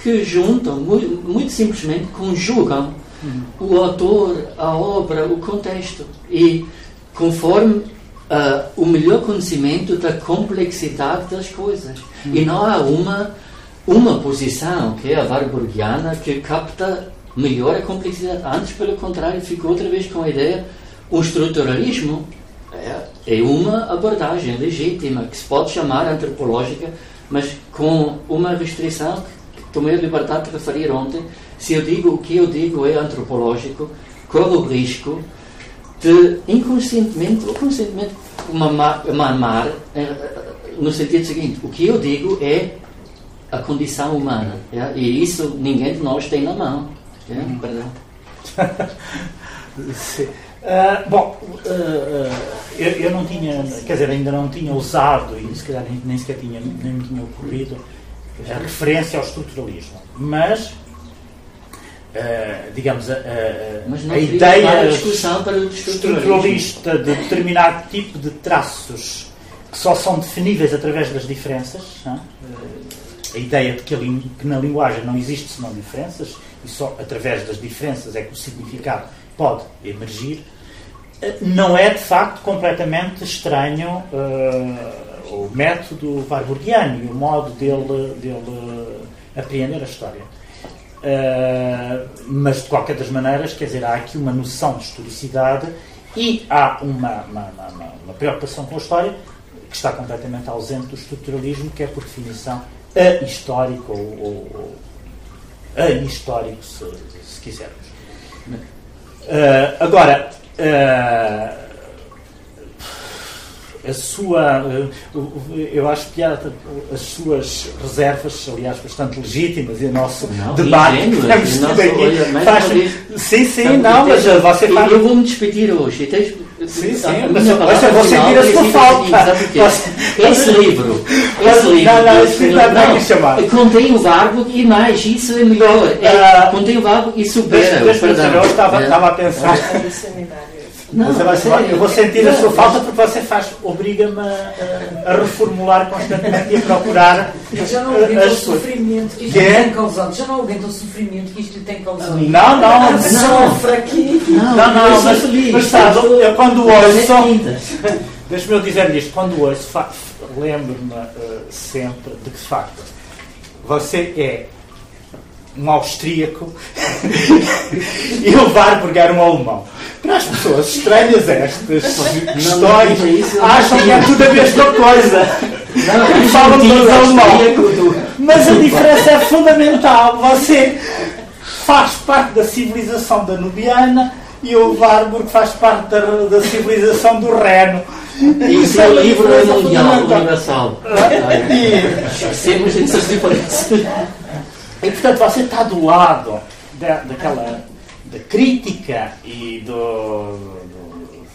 que juntam, muito, muito simplesmente conjugam uhum. o autor, a obra, o contexto. E conforme uh, o melhor conhecimento da complexidade das coisas. Uhum. E não há uma, uma posição, que é a warburgiana, que capta melhor a complexidade. Antes, pelo contrário, ficou outra vez com a ideia, o estruturalismo é, é uma abordagem legítima, que se pode chamar antropológica, mas com uma restrição que tomei a liberdade de referir ontem. Se eu digo o que eu digo é antropológico, corro o risco de inconscientemente ou conscientemente mamar eh, no sentido seguinte: o que eu digo é a condição humana. É? E isso ninguém de nós tem na mão. É? Perdão. Uh, bom, uh, uh, eu, eu, não tinha, quer dizer, ainda não tinha usado, e se calhar nem, nem sequer tinha, nem me tinha ocorrido, a referência ao estruturalismo. Mas, digamos, a, a, ideia estruturalista de determinado tipo de traços que só são definíveis através das diferenças, a ideia de que, a, que na linguagem não existe senão diferenças, e só através das diferenças é que o significado pode emergir, eh, não é de facto completamente estranho uh, o método warburgiano e o modo dele, dele apreender a história. Uh, mas de qualquer das maneiras, quer dizer, há aqui uma noção de historicidade e há uma, uma, uma, uma preocupação com a história que está completamente ausente do estruturalismo, que é por definição ahistórico ou, ou, ou se, se quisermos. Uh, agora, uh, a sua, uh, eu acho que as suas reservas, aliás, bastante legítimas, e o nosso não, debate que temos tido aqui faz. Sim, sim, não, mas você faz. Eu vou me despedir hoje. Tens, sim, sim, mas eu vou sentir a sua falta. Esse livro, esse livro, não, não, esse livro não, contém o verbo e mais, isso é melhor. É, contém o verbo e supera. Eu estava, estava a pensar. Não, você vai, eu vou sentir a sua falta porque você faz, obriga-me a, a, reformular constantemente e a procurar. Já não aguento o sofrimento que isto lhe tem causado. Já não aguento o sofrimento que isto lhe tem causado. Não, não, não. Sofre aqui. Não, não, mas, mas sabe, eu quando olho só. Deixa-me eu dizer isto, quando ouço, lembro-me uh, sempre de que, de facto, você é um austríaco e o Warburg era um alemão. Para as pessoas estranhas estas histórias, acham que é tudo a mesma coisa. Não, falam todos alemão. Mas a diferença é fundamental. Você faz parte da civilização danubiana e o Warburg faz parte da, da civilização do Reno. Isso é o livro mundial, universal. Esquecemos essas diferenças. E portanto você está do lado da, daquela da crítica e do, do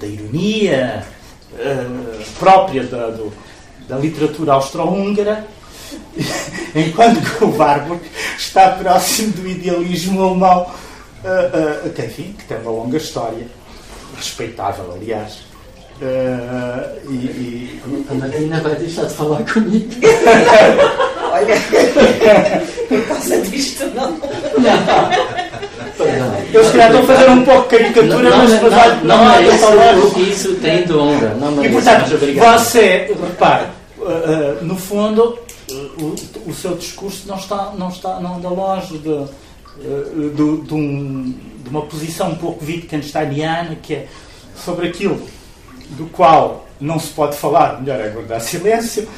da ironia uh, própria da, do, da literatura austro-húngara, enquanto o Warburg está próximo do idealismo alemão, uh, uh, que, enfim, que tem uma longa história, respeitável, aliás. Uh, e, e, a Marina vai deixar de falar comigo. Olha, por causa disto não. não. Eu se calhar estou a fazer um pouco de caricatura, não, mas depois não, não, não, é isso, o que isso tem de honra. Não e portanto, você, repare, uh, uh, no fundo, uh, o, o, seu discurso não está, não está, não anda longe de, de, de, um, de uma posição um pouco Wittgensteiniana, que é sobre aquilo do qual não se pode falar, melhor é guardar silêncio,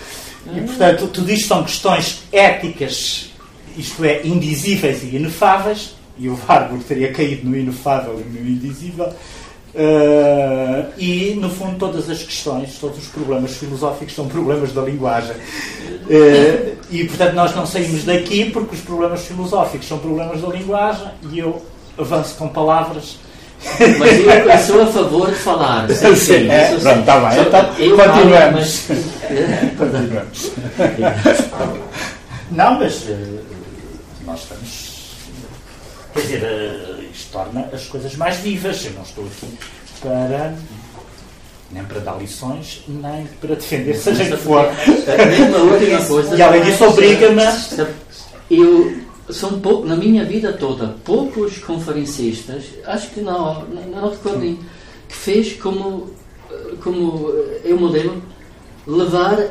e portanto tudo isto são questões éticas, isto é, indizíveis e inefáveis, e o Warburg teria caído no inefável e no indizível, Uh, e, no fundo, todas as questões, todos os problemas filosóficos são problemas da linguagem. Uh, e, portanto, nós não saímos daqui porque os problemas filosóficos são problemas da linguagem e eu avanço com palavras mas eu, eu, sou a favor de falar. Sim, sim. É, pronto, está bem. Então, eu continuamos. Falo, mas... Não, mas uh, nós estamos. Quer dizer, uh, isto torna as coisas mais vivas. Eu não estou aqui para. Nem para dar lições, nem para defender, seja que for. E além disso, obriga-me. Eu são pouco, na minha vida toda, poucos conferencistas, acho que não, não recordo, que fez como, como o modelo, levar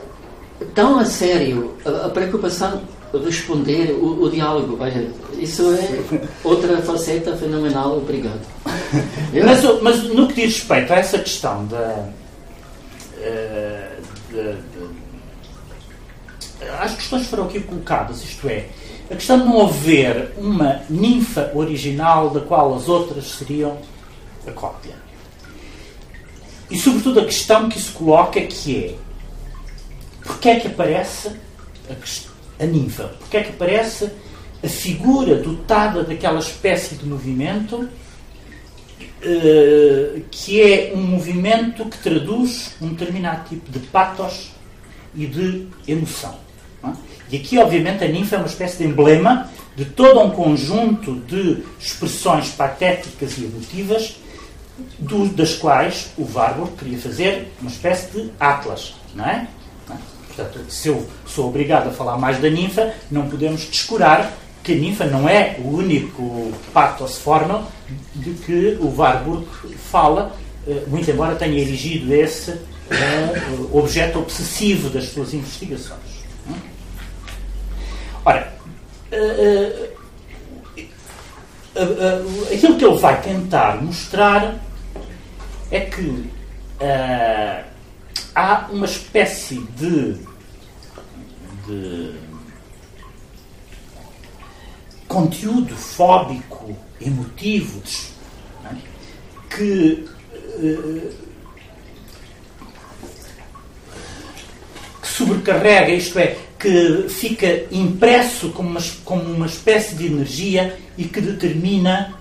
tão a sério a, a preocupação responder o, o, diálogo. Olha, isso é outra faceta fenomenal, obrigado. Mas, mas, no que diz respeito a essa questão da. De, de, as questões foram aqui colocadas, isto é, a questão de não haver uma ninfa original da qual as outras seriam a cópia. E sobretudo a questão que se coloca que é porque é que aparece a, a ninfa? Porque é que aparece a figura dotada daquela espécie de movimento uh, que é um movimento que traduz um determinado tipo de patos e de emoção. E aqui, obviamente, a ninfa é uma espécie de emblema de todo um conjunto de expressões patéticas e emotivas, do, das quais o Warburg queria fazer uma espécie de atlas. Não é? Portanto, se eu sou obrigado a falar mais da ninfa, não podemos descurar que a ninfa não é o único pathos formal de que o Warburg fala, eh, muito embora tenha erigido esse uh, objeto obsessivo das suas investigações. Ora, uh, uh, aquilo que ele vai tentar mostrar é que há uma espécie de, de conteúdo fóbico, emotivo, é? que, que sobrecarrega, isto é, que fica impresso como uma, como uma espécie de energia e que determina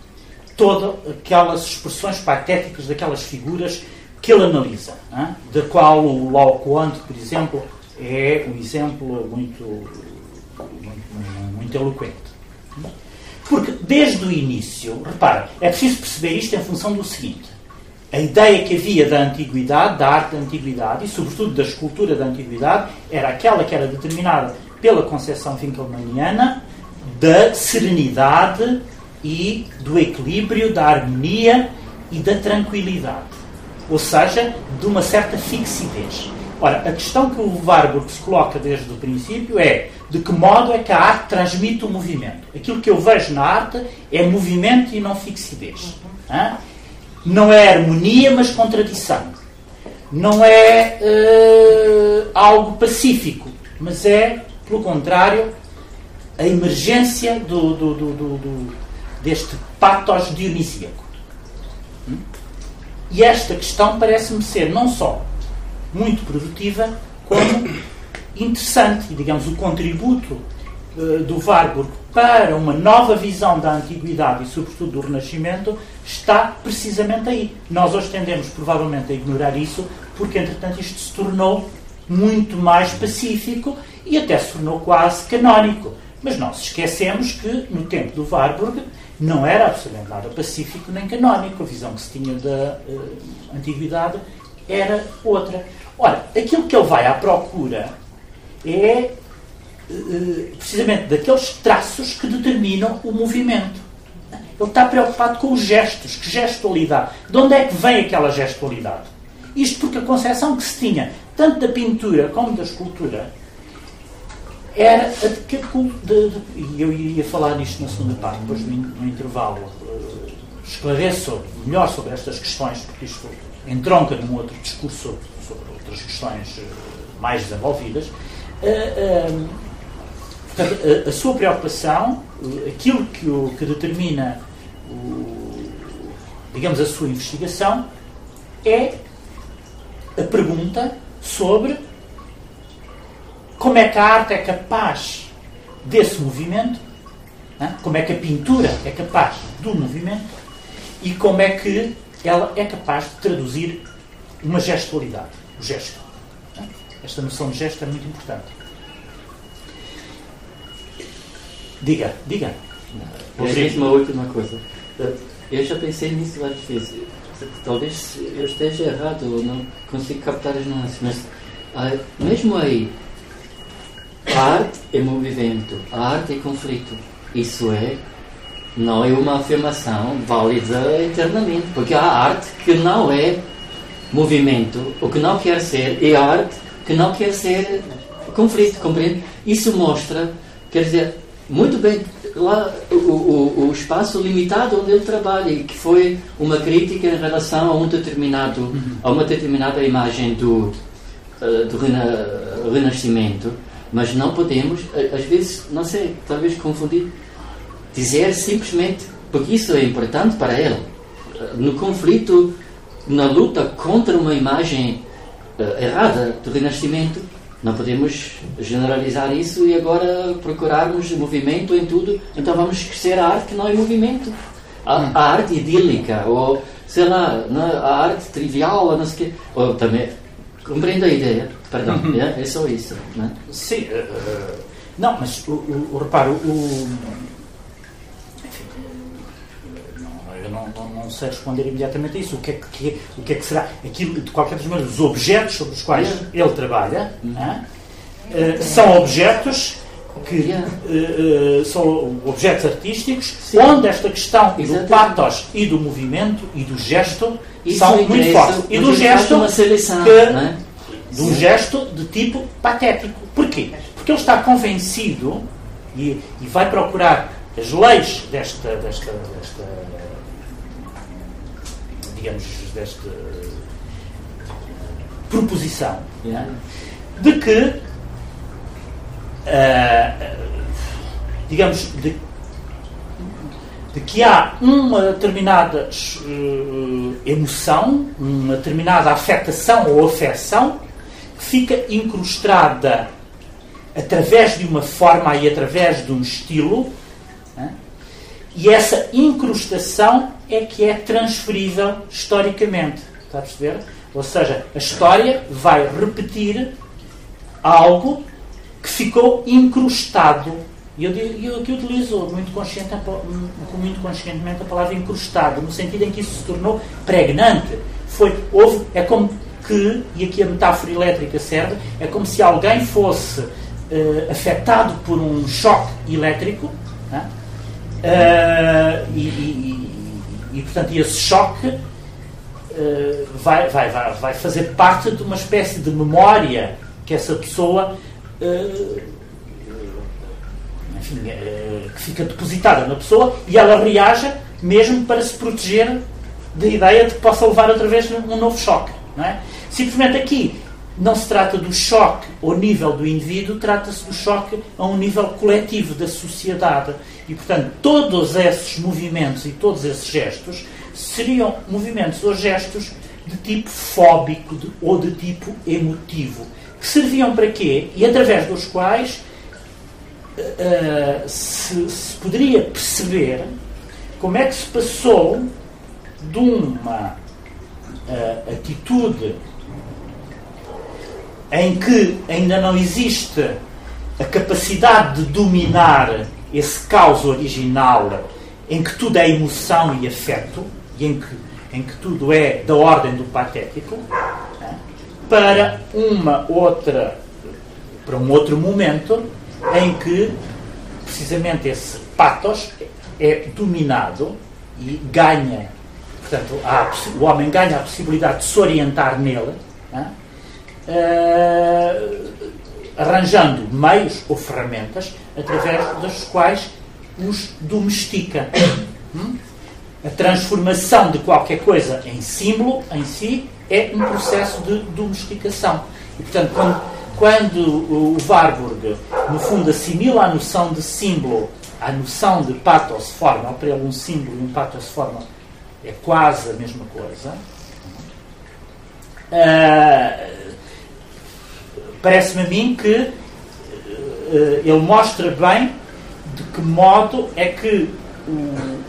todas aquelas expressões patéticas daquelas figuras que ele analisa, é? da qual o Laocoonte, por exemplo, é um exemplo muito, muito, muito eloquente. Porque desde o início, repara, é preciso perceber isto em função do seguinte: a ideia que havia da antiguidade, da arte da antiguidade e, sobretudo, da escultura da antiguidade, era aquela que era determinada pela concepção Winkelmanniana da serenidade e do equilíbrio, da harmonia e da tranquilidade. ou seja, de uma certa fixidez. Ora, a questão que o Warburg se coloca desde o princípio é de que modo é que a arte transmite o movimento. Aquilo que eu vejo na arte é movimento e não fixidez. Não é harmonia, mas contradição. Não é uh, algo pacífico, mas é, pelo contrário, a emergência do, do, do, deste patos dionisíaco. Hum? E esta questão parece-me ser não só muito produtiva, como interessante. E, digamos, o contributo uh, do Warburg para uma nova visão da antiguidade e, sobretudo, do Renascimento está precisamente aí. Nós hoje tendemos, provavelmente, a ignorar isso, porque, entretanto, isto se tornou muito mais pacífico e até se tornou quase canónico. Mas nós esquecemos que, no tempo do Warburg, não era absolutamente nada pacífico nem canónico. A visão que se tinha da uh, antiguidade era outra. Ora, aquilo que ele vai à procura é uh, precisamente daqueles traços que determinam o movimento. Ele está preocupado com os gestos, que gestualidade. De onde é que vem aquela gestualidade? Isto porque a concepção que se tinha, tanto da pintura como da escultura, era a de que e eu ia falar nisto na segunda parte, depois no, no intervalo uh, esclareço melhor sobre estas questões, porque isto entronca num outro discurso sobre outras questões uh, mais desenvolvidas. Uh, portanto, a, a, sua preocupação, aquilo que, o, que determina, o, digamos, a sua investigação, é a pergunta sobre como é que a arte é capaz desse movimento, né? como é que a pintura é capaz do movimento e como é que ela é capaz de traduzir uma gestualidade, o gesto. Né? Esta noção de gesto é muito importante. Diga, diga. É uma última coisa. Eu já pensei nisso várias vezes. Talvez eu esteja errado, não consigo captar as nuances, mas ah, mesmo aí, a arte é movimento, a arte é conflito. Isso é, não é uma afirmação válida eternamente, porque há arte que não é movimento, o que não quer ser, e a arte que não quer ser conflito, compreende? Isso mostra, quer dizer, muito bem lá o, o, o, espaço limitado onde ele trabalha, que foi uma crítica em relação a um determinado, a uma determinada imagem do, uh, do rena, renascimento mas não podemos, às vezes, não sei, talvez confundir, dizer simplesmente, porque isso é importante para ele. No conflito, na luta contra uma imagem uh, errada do Renascimento, não podemos generalizar isso e agora procurarmos movimento em tudo, então vamos esquecer a arte que não é movimento. A, a arte idílica, ou sei lá, a arte trivial, não sei o quê. Ou também, compreendo a ideia. Perdão, uhum. é, é só isso. Né? Sim, uh, não, mas o, o, o reparo, o, enfim, não, não, não, sei responder imediatamente a isso. O que é que, o que, é que será? Aquilo, de qualquer das maneiras, os objetos sobre os quais ele trabalha uh, são objetos que uh, são objetos artísticos Sim. onde esta questão Exatamente. do patos e do movimento e do gesto isso são muito fortes. E do gesto seleção, que, é? de um gesto de tipo patético. Porquê? Porque ele está convencido e, e vai procurar as leis desta, desta, desta digamos, desta proposição é? de que uh, digamos de, de, que há uma determinada emoção, uma determinada afetação ou afecção fica incrustada através de uma forma e através de um estilo, né? e essa incrustação é que é transferível historicamente. Está a perceber? Ou seja, a história vai repetir algo que ficou incrustado. E eu, eu aqui utilizo muito, consciente, muito conscientemente a palavra incrustado, no sentido em que isso se tornou pregnante. Foi, houve, é como que, e aqui a metáfora elétrica serve, é como se alguém fosse uh, afetado por um choque elétrico né? uh, e, e, e, portanto, esse choque uh, vai, vai, vai, fazer parte de uma espécie de memória que essa pessoa uh, enfim, uh, que fica depositada na pessoa e ela reaja mesmo para se proteger da ideia de que possa levar outra vez um novo choque. Não é? Simplesmente aqui não se trata do choque ao nível do indivíduo, trata-se do choque a um nível coletivo da sociedade. E, portanto, todos esses movimentos e todos esses gestos seriam movimentos ou gestos de tipo fóbico de, ou de tipo emotivo, que serviam para quê? E através dos quais uh, se, se poderia perceber como é que se passou de uma uh, atitude em que ainda não existe a capacidade de dominar esse caos original em que tudo é emoção e afeto e em que, em que tudo é da ordem do patético para uma outra para um outro momento em que precisamente esse patos é dominado e ganha. Portanto o homem ganha a possibilidade de se orientar nele né, uh, arranjando meios ou ferramentas através das quais os domestica. Hum? A transformação de qualquer coisa em símbolo, em si, é um processo de domesticação. E, portanto, quando, quando o Warburg, no fundo, assimila a noção de símbolo à noção de pathos forma, para ele um símbolo e um pathos forma é quase a mesma coisa, uh, parece-me a mim que ele mostra bem de que modo é que o,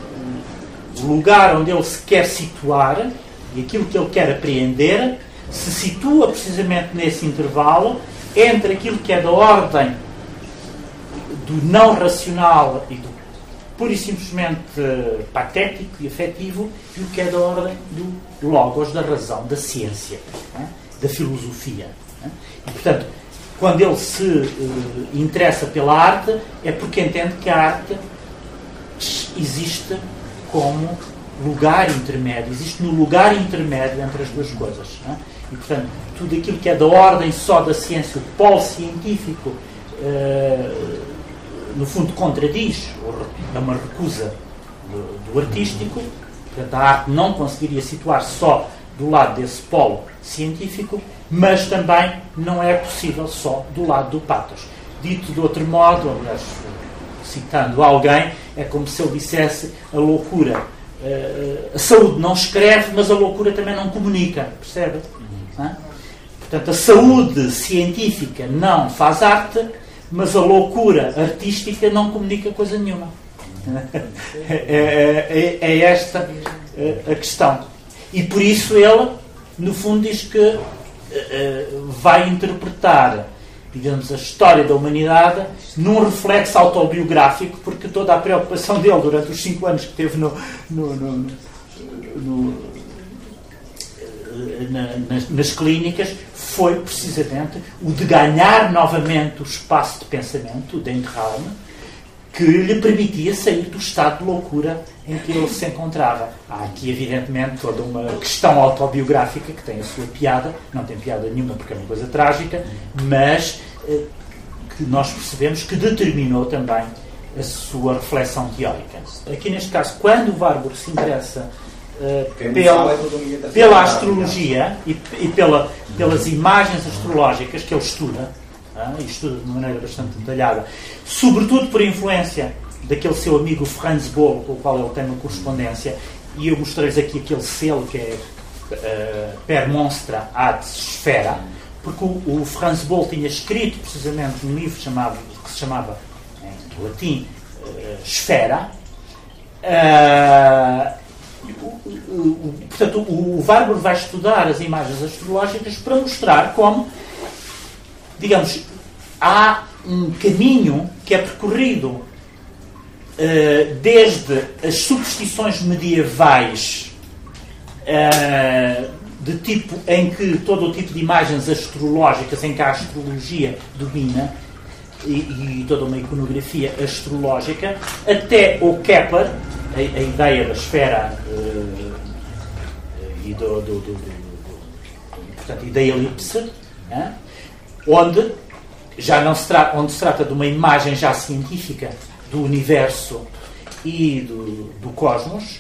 lugar onde ele se quer situar e aquilo que ele quer apreender se situa precisamente nesse intervalo entre aquilo que é da ordem do não racional e do pura e simplesmente uh, patético e afetivo e o que é da ordem do logos, da razão, da ciência, né? da filosofia. E, portanto, quando ele se uh, interessa pela arte, é porque entende que a arte existe como lugar intermédio, existe no lugar intermédio entre as duas coisas. É? E, portanto, tudo aquilo que é da ordem só da ciência, o polo científico, uh, no fundo contradiz, é uma recusa do, do artístico, portanto, a arte não conseguiria situar-se só do lado desse polo científico, mas também não é possível só do lado do patos. Dito de outro modo, aliás, citando alguém, é como se eu dissesse a loucura. Eh, a saúde não escreve, mas a loucura também não comunica, percebe? Uhum. Portanto, a saúde científica não faz arte, mas a loucura artística não comunica coisa nenhuma. É, é, é, é esta eh, a questão. E por isso ele, no fundo, diz que vai interpretar, digamos, a história da humanidade num reflexo autobiográfico, porque toda a preocupação dele durante os cinco anos que teve no, no, no, no na, nas, nas, clínicas foi precisamente o de ganhar novamente o espaço de pensamento, o Dentraum, que lhe permitia sair do estado de loucura em que ele se encontrava. Há aqui, evidentemente, toda uma questão autobiográfica que tem a sua piada, não tem piada nenhuma porque é uma coisa trágica, mas eh, que nós percebemos que determinou também a sua reflexão teórica. Aqui, neste caso, quando o Warburg se interessa uh, pela, pela astrologia e, e pela, pelas imagens astrológicas que ele estuda, uh, e estuda de maneira bastante detalhada, sobretudo por influência daquele seu amigo Franz Boll, com o qual ele tem uma correspondência, e eu mostrei-lhes aqui aquele selo que é uh, Per Monstra ad Sfera, porque o, o, Franz Boll tinha escrito precisamente um livro chamado, que se chamava, em latim, uh, Sfera. Uh, o, portanto, o Warburg vai estudar as imagens astrológicas para mostrar como, digamos, há um caminho que é percorrido uh, desde as superstições medievais uh, de tipo em que todo o tipo de imagens astrológicas em que a astrologia domina e, e toda uma iconografia astrológica, até o Kepler, a, a ideia da esfera uh, e, do, do, do, portanto, e da elipse, é? Onde já não se trata, onde se trata de uma imagem já científica do universo e do, do cosmos,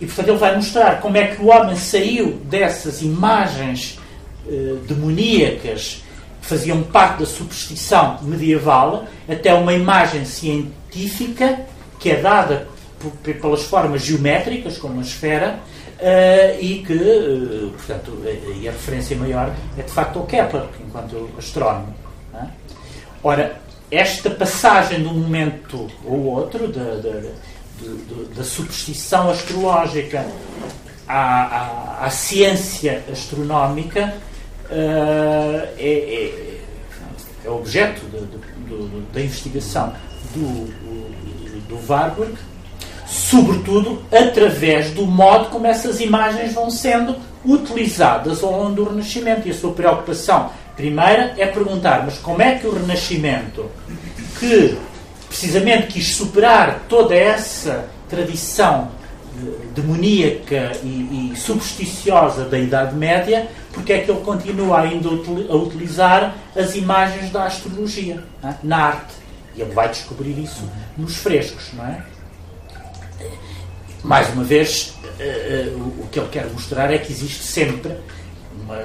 e portanto ele vai mostrar como é que o homem saiu dessas imagens eh, demoníacas que faziam parte da superstição medieval até uma imagem científica que é dada pelas formas geométricas, como a esfera, uh, e que, uh, portanto, e a referência maior é de facto o Kepler, enquanto astrónomo. É? Ora, esta passagem de um momento ou outro, da, da, da superstição astrológica à, à, à ciência astronómica, uh, é, é, é, objeto da investigação do, do Warburg sobretudo através do modo como essas imagens vão sendo utilizadas ao longo do Renascimento. E a sua preocupação primeira é perguntar: mas como é que o Renascimento, que precisamente quis superar toda essa tradição demoníaca e, e supersticiosa da Idade Média, porque é que ele continua ainda a utilizar as imagens da astrologia na arte? E ele vai descobrir isso nos frescos, não é? Mais uma vez, uh, uh, o que ele quer mostrar é que existe sempre uma,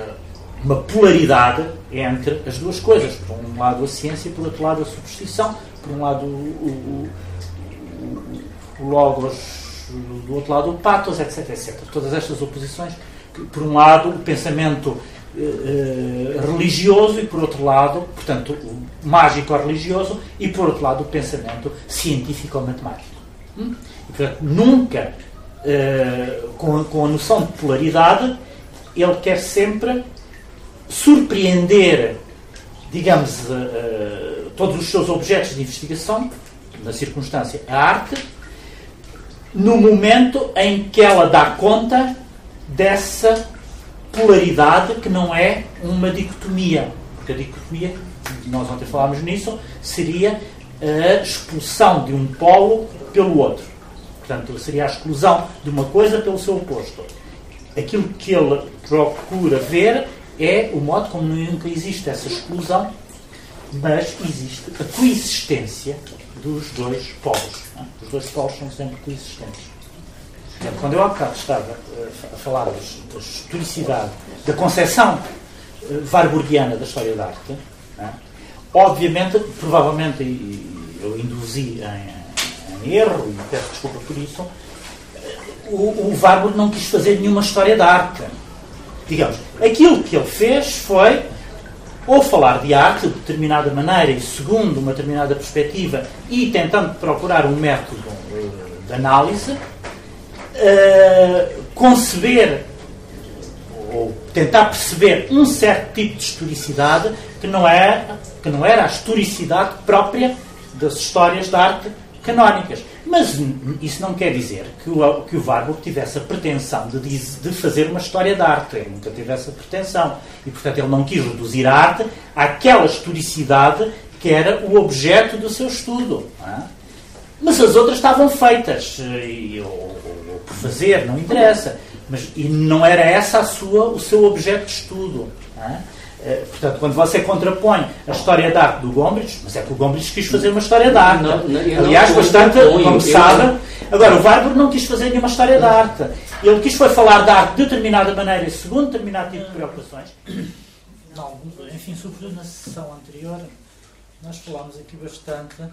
uma, polaridade entre as duas coisas. Por um lado a ciência por outro lado a superstição. Por um lado o, o, o logos, do outro lado o pathos, etc, etc. Todas estas oposições. Por um lado o pensamento uh, religioso e por outro lado, portanto, o mágico religioso e por outro lado o pensamento científico-matemático. Hum? Nunca, uh, com, com a noção de polaridade, ele quer sempre surpreender, digamos, uh, todos os seus objetos de investigação, na circunstância, a arte, no momento em que ela dá conta dessa polaridade que não é uma dicotomia. Porque a dicotomia, nós ontem falámos nisso, seria a expulsão de um polo pelo outro. Portanto, seria a exclusão de uma coisa pelo seu oposto. Aquilo que ele procura ver é o modo como nunca existe essa exclusão, mas existe a coexistência dos dois polos. Os dois polos são sempre coexistentes. Quando eu há bocado estava eh, a falar da historicidade, da concepção eh, warburgiana da história da arte, é? obviamente, provavelmente eu induzi em erro, e peço desculpa por isso, o, o Warburg não quis fazer nenhuma história da arte. Digamos, aquilo que ele fez foi ou falar de arte de determinada maneira e segundo uma determinada perspectiva e tentando procurar um método eh, de análise, uh, conceber ou tentar perceber um certo tipo de historicidade que não, é, que não era a historicidade própria das histórias da arte canónicas. Mas isso não quer dizer que o, que o Warburg tivesse a pretensão de, de fazer uma história da arte. Ele nunca teve essa pretensão. E, portanto, ele não quis reduzir a arte àquela historicidade que era o objeto do seu estudo. É? Mas as outras estavam feitas. Ou, ou, por fazer, não interessa. Mas, e não era essa a sua, o seu objeto de estudo. É? Eh, portanto, quando você contrapõe a história da arte do Gombrich, mas é que o Gombrich quis fazer uma história da arte. Não, não, Aliás, bastante, como sabe. Agora, o Warburg não quis fazer nenhuma história da arte. Ele quis foi falar da arte de determinada maneira e segundo determinado tipo de preocupações. Não, enfim, sobretudo na sessão anterior, nós falámos aqui bastante uh,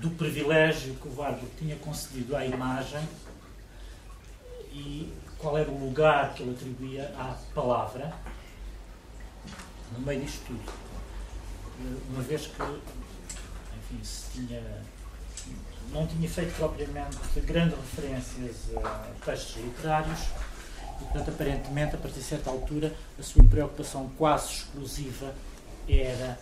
do privilégio que o Warburg tinha concedido à imagem e qual era o lugar que ele atribuía à palavra no meio disto tudo. Uma vez que, enfim, se tinha, não tinha feito propriamente grandes referências a textos literários, e, portanto, aparentemente, a partir de certa altura, a sua preocupação quase exclusiva era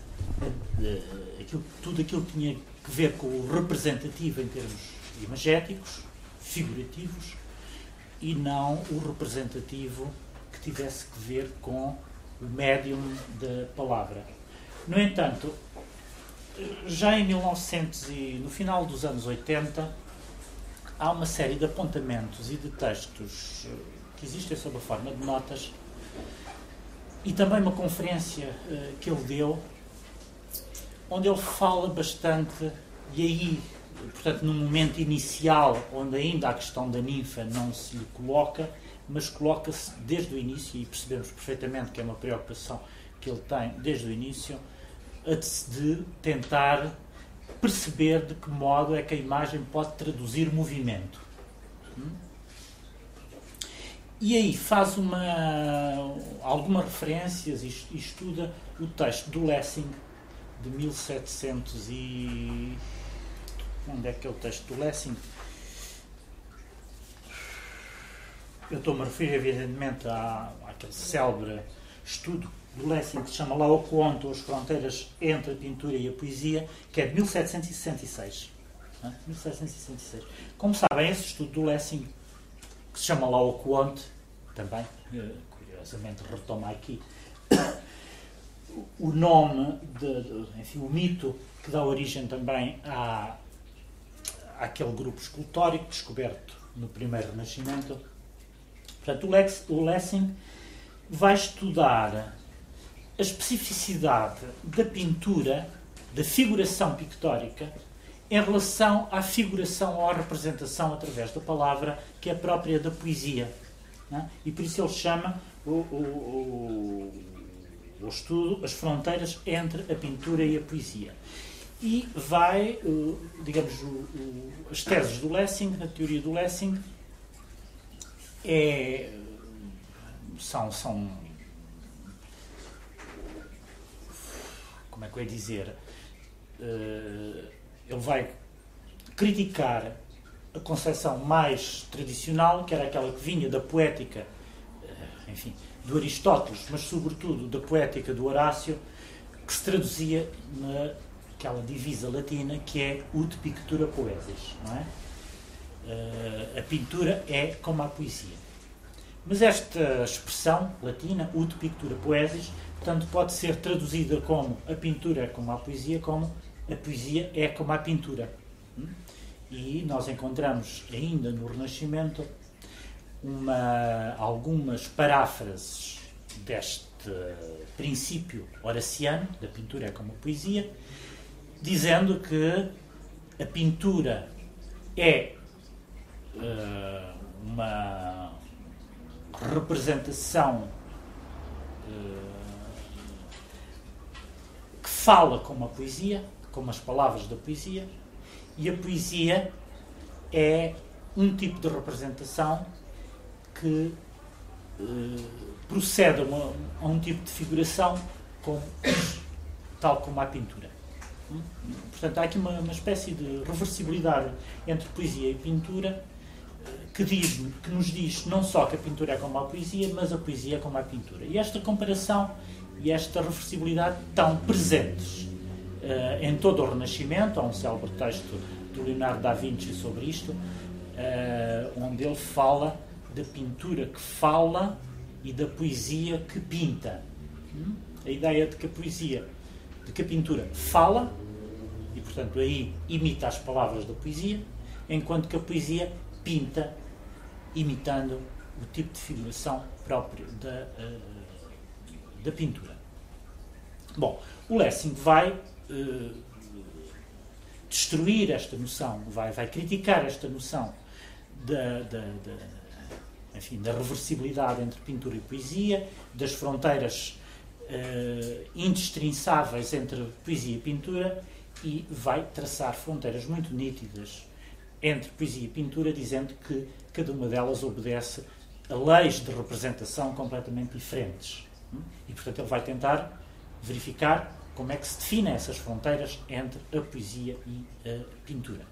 aquilo, tudo aquilo que tinha que ver com o representativo em termos imagéticos, figurativos, e não o representativo que tivesse que ver com o médium da palavra. No entanto, já em 1900 e no final dos anos 80, há uma série de apontamentos e de textos que existem sob a forma de notas e também uma conferência que ele deu onde ele fala bastante e aí portanto, no momento inicial, onde ainda a questão da ninfa não se lhe coloca, mas coloca-se desde o início, e percebemos perfeitamente que é uma preocupação que ele tem desde o início, de tentar perceber de que modo é que a imagem pode traduzir movimento. Hum? E aí faz uma, algumas referências e estuda o texto do Lessing de 1700 e Onde é que é o texto do Lessing? Eu estou-me a referir, evidentemente, à, àquele célebre estudo do Lessing que se chama Lá o as fronteiras entre a pintura e a poesia, que é de 1766. 1766. Como sabem, esse estudo do Lessing, que se chama Lá o também, eh, curiosamente, retoma aqui o nome, de, enfim, o mito que dá origem também à, àquele grupo escultórico descoberto no primeiro Renascimento. Portanto, o, Lex, o Lessing vai estudar a especificidade da pintura, da figuração pictórica, em relação à figuração ou à representação através da palavra, que é própria da poesia. É? E por isso ele chama o, o, o, o estudo as fronteiras entre a pintura e a poesia e vai, eh, digamos, as teses do Lessing, a teoria do Lessing, é, são, são. Como é que eu ia dizer? Eh, ele vai criticar a concepção mais tradicional, que era aquela que vinha da poética, eh, enfim, do Aristóteles, mas sobretudo da poética do Horácio, que se traduzia na aquela divisa latina que é ut pictura poesis, não é? Uh, a pintura é como a poesia. Mas esta expressão latina, ut pictura poesis, portanto, pode ser traduzida como a pintura é como a poesia, como a poesia é como a pintura. Hum? E nós encontramos ainda no Renascimento uma, algumas paráfrases deste princípio horaciano, da pintura é como a poesia, dizendo que a pintura é uh, uma representação uh, que fala como a poesia, como as palavras da poesia, e a poesia é um tipo de representação que uh, procede a, uma, a, um tipo de figuração tal como a pintura. Portanto, há aqui uma, uma espécie de reversibilidade entre poesia e pintura eh, que, diz, que nos diz não só que a pintura é como a poesia, mas a poesia é como a pintura. E esta comparação e esta reversibilidade estão presentes uh, em todo o Renascimento. Há um célebre texto do Leonardo da Vinci sobre isto, uh, onde ele fala da pintura que fala e da poesia que pinta. Hum? A ideia de que a poesia de que a pintura fala, e portanto aí imita as palavras da poesia, enquanto que a poesia pinta, imitando o tipo de figuração próprio da, uh, da pintura. Bom, o Lessing vai uh, destruir esta noção, vai, vai criticar esta noção da, da, da, enfim, da reversibilidade entre pintura e poesia, das fronteiras uh, indestrinçáveis entre poesia e pintura e vai traçar fronteiras muito nítidas entre poesia e pintura, dizendo que cada uma delas obedece a leis de representação completamente diferentes. E, portanto, ele vai tentar verificar como é que se definem essas fronteiras entre a poesia e a pintura.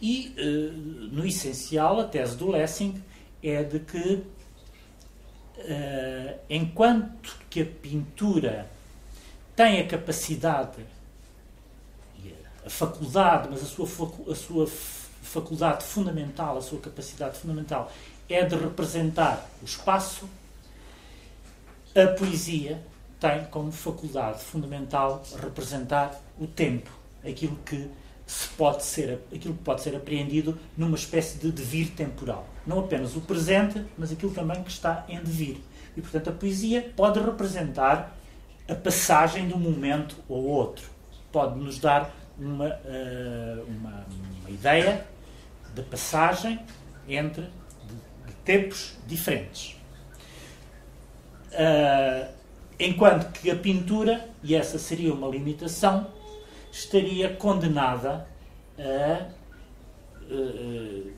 E, uh, no essencial, a tese do Lessing é de que uh, enquanto que a pintura tem a capacidade, a faculdade, mas a sua, a sua faculdade fundamental, a sua capacidade fundamental é de representar o espaço, a poesia tem como faculdade fundamental representar o tempo, aquilo que se pode ser, aquilo que pode ser apreendido numa espécie de devir temporal. Não apenas o presente, mas aquilo também que está em devir. E, portanto, a poesia pode representar a passagem de um momento ao outro. Pode nos dar uma, uh, uma, uma, ideia de passagem entre de, de tempos diferentes. Uh, enquanto que a pintura, e essa seria uma limitação, estaria condenada a, eh,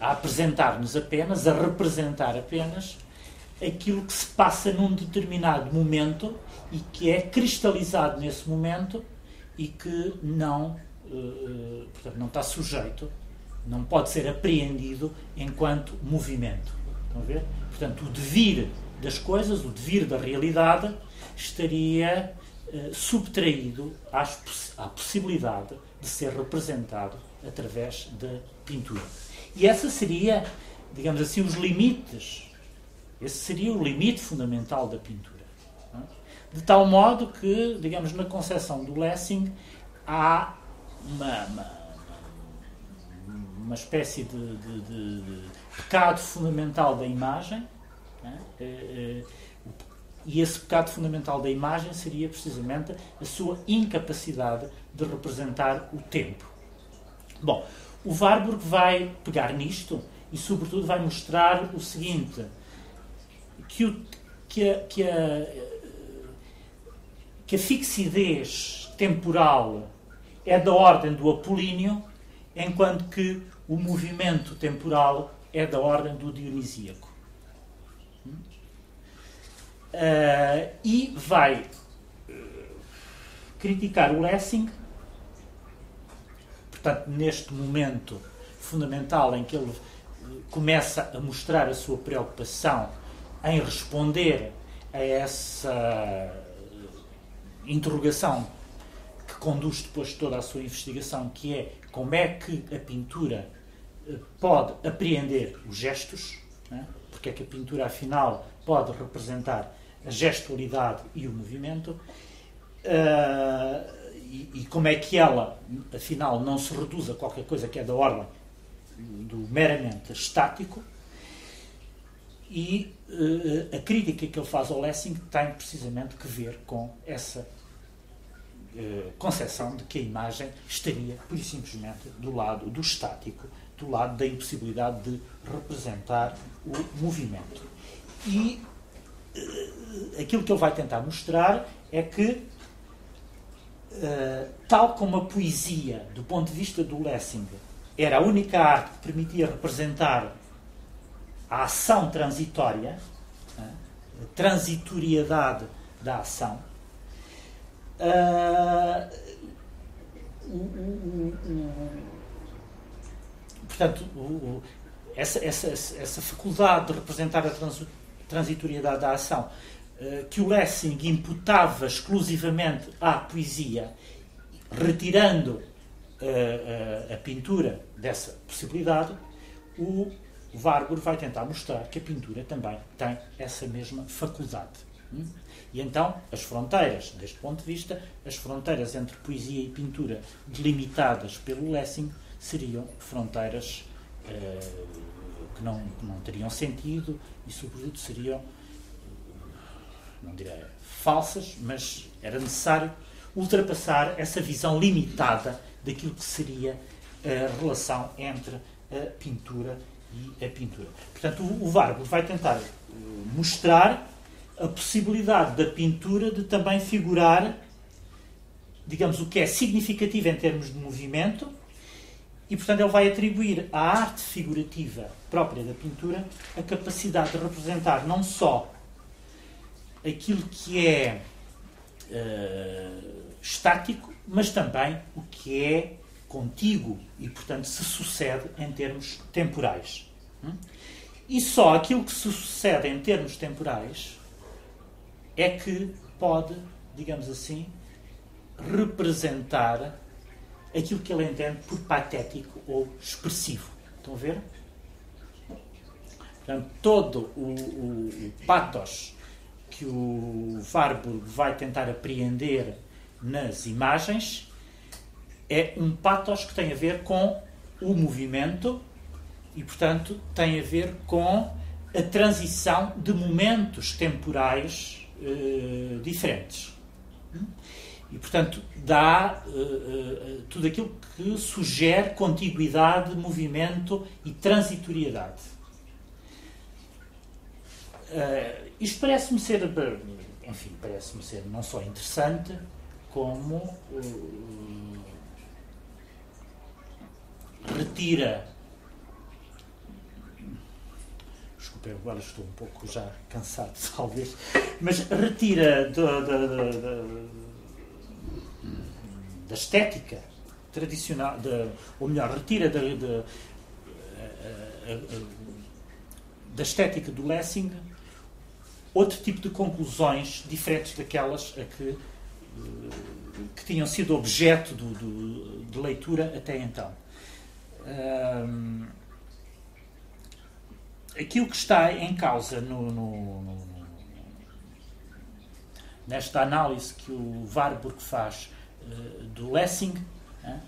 a apresentar-nos apenas, a representar apenas aquilo que se passa num determinado momento e que é cristalizado nesse momento e que não, uh, portanto, não está sujeito, não pode ser apreendido enquanto movimento. Estão a ver? Portanto, o devir das coisas, o devir da realidade, estaria subtraído às, à possibilidade de ser representado através da pintura. E essa seria, digamos assim, os limites. Esse seria o limite fundamental da pintura. De tal modo que, digamos, na concepção do Lessing há uma, uma, uma espécie de, de, de, de, pecado fundamental da imagem. Né? E esse pecado fundamental da imagem seria precisamente a sua incapacidade de representar o tempo. Bom, o Warburg vai pegar nisto e, sobretudo, vai mostrar o seguinte: que, o, que, a, que a que a fixidez temporal é da ordem do apolíneo, enquanto que o movimento temporal é da ordem do dionisíaco. Uh, e vai uh, criticar o Lessing, portanto, neste momento fundamental em que ele uh, começa a mostrar a sua preocupação em responder a essa interrogação que conduz depois toda a sua investigação, que é como é que a pintura eh, pode apreender os gestos, né? porque é que a pintura, afinal, pode representar a gestualidade e o movimento, uh, e, e, como é que ela, afinal, não se reduz a qualquer coisa que é da ordem do meramente estático, e uh, a crítica que ele faz ao Lessing tem precisamente que ver com essa uh, concepção de que a imagem estaria, por simplesmente, do lado do estático, do lado da impossibilidade de representar o movimento. E aquilo que ele vai tentar mostrar é que, tal como a poesia, do ponto de vista do Lessing, era a única arte que permitia representar a ação transitória, né, a transitoriedade da ação, uh, portanto, essa, essa, essa faculdade de representar a trans, transitoriedade da ação uh, que o Lessing imputava exclusivamente à poesia, retirando uh, a pintura dessa possibilidade, o Warburg vai tentar mostrar que a pintura também tem essa mesma faculdade. Hum? E então, as fronteiras, deste ponto de vista, as fronteiras entre poesia e pintura delimitadas pelo Lessing seriam fronteiras eh, que, não, que não teriam sentido e, sobretudo, seriam, não direi falsas, mas era necessário ultrapassar essa visão limitada daquilo que seria a relação entre a pintura e a pintura. Portanto, o, Vargo vai tentar eh, mostrar a possibilidade da pintura de também figurar, digamos, o que é significativo em termos de movimento, e, portanto, ele vai atribuir à arte figurativa própria da pintura a capacidade de representar não só aquilo que é uh, estático, mas também o que é contigo e, portanto, se sucede em termos temporais. E só aquilo que se sucede em termos temporais é que pode, digamos assim, representar aquilo que ele entende por patético ou expressivo. Estão a ver? Portanto, todo o, o, o patos que o Warburg vai tentar apreender nas imagens É um patos que tem a ver com o movimento e, portanto, tem a ver com a transição de momentos temporais uh, diferentes. E, portanto, dá uh, uh, tudo aquilo que sugere contiguidade, movimento e transitoriedade. Isto parece-me ser, enfim, parece-me ser não só interessante, como retira. Desculpe, agora estou um pouco já cansado, talvez, mas retira da, da, da, da estética tradicional, ou melhor, retira da, da, da estética do Lessing outro tipo de conclusões diferentes daquelas a que, que tinham sido objeto do, do, de leitura até então. Um, aquilo que está em causa no, no, no, nesta análise que o Warburg faz uh, do Lessing uh,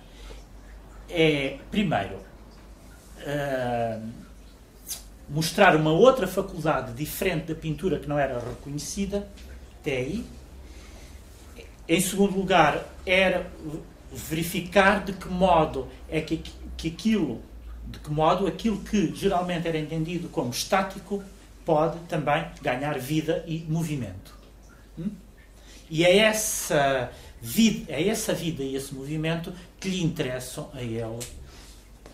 é, primeiro, uh, mostrar uma outra faculdade diferente da pintura que não era reconhecida até aí. Em segundo lugar, era verificar de que modo é que, que aquilo, de que modo aquilo que geralmente era entendido como estático pode também ganhar vida e movimento. Hum? E é essa vida, é essa vida e esse movimento que lhe interessam a ele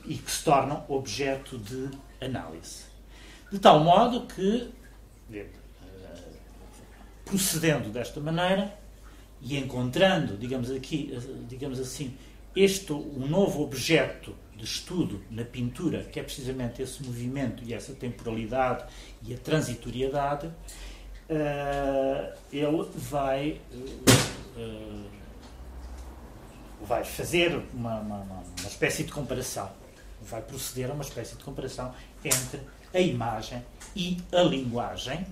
e que se tornam objeto de análise. De tal modo que, eh, procedendo desta maneira, e encontrando, digamos, aqui, digamos assim, este um novo objeto de estudo na pintura, que é precisamente esse movimento e essa temporalidade e a transitoriedade, uh, ele vai, uh, vai fazer uma, uma, uma espécie de comparação, vai proceder a uma espécie de comparação entre a imagem e a linguagem,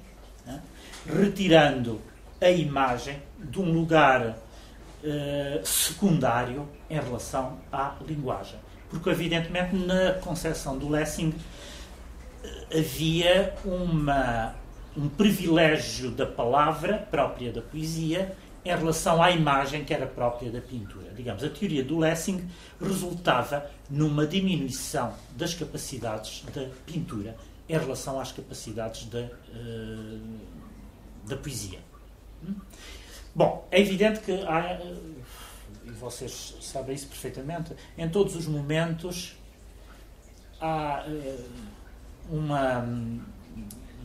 né? retirando a imagem de um lugar uh, secundário em relação à linguagem. Porque, evidentemente, na concepção do Lessing eh, havia uma, um privilégio da palavra própria da poesia em relação à imagem que era própria da pintura. Digamos, a teoria do Lessing resultava numa diminuição das capacidades da pintura em relação às capacidades da, uh, da poesia. Bom, é evidente que há, e vocês sabem isso perfeitamente, em todos os momentos há eh, uma.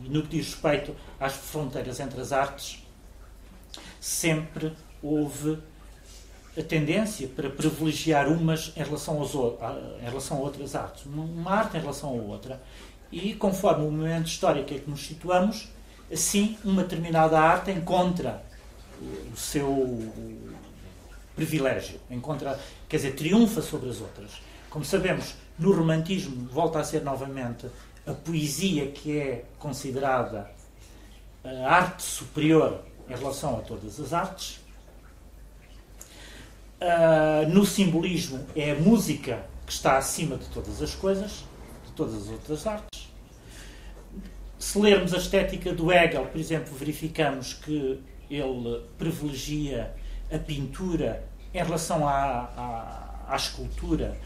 No que diz respeito às fronteiras entre as artes, sempre houve a tendência para privilegiar umas em relação, aos, em relação a outras artes, uma arte em relação a outra. E conforme o momento histórico em que nos situamos, assim uma determinada arte encontra o seu privilégio, encontra, quer dizer, triunfa sobre as outras. Como sabemos, no romantismo volta a ser novamente a poesia que é considerada a arte superior em relação a todas as artes. Uh, no simbolismo é a música que está acima de todas as coisas, todas as outras artes se lermos a estética do Hegel, por exemplo, verificamos que ele privilegia a pintura em relação à, à, à escultura,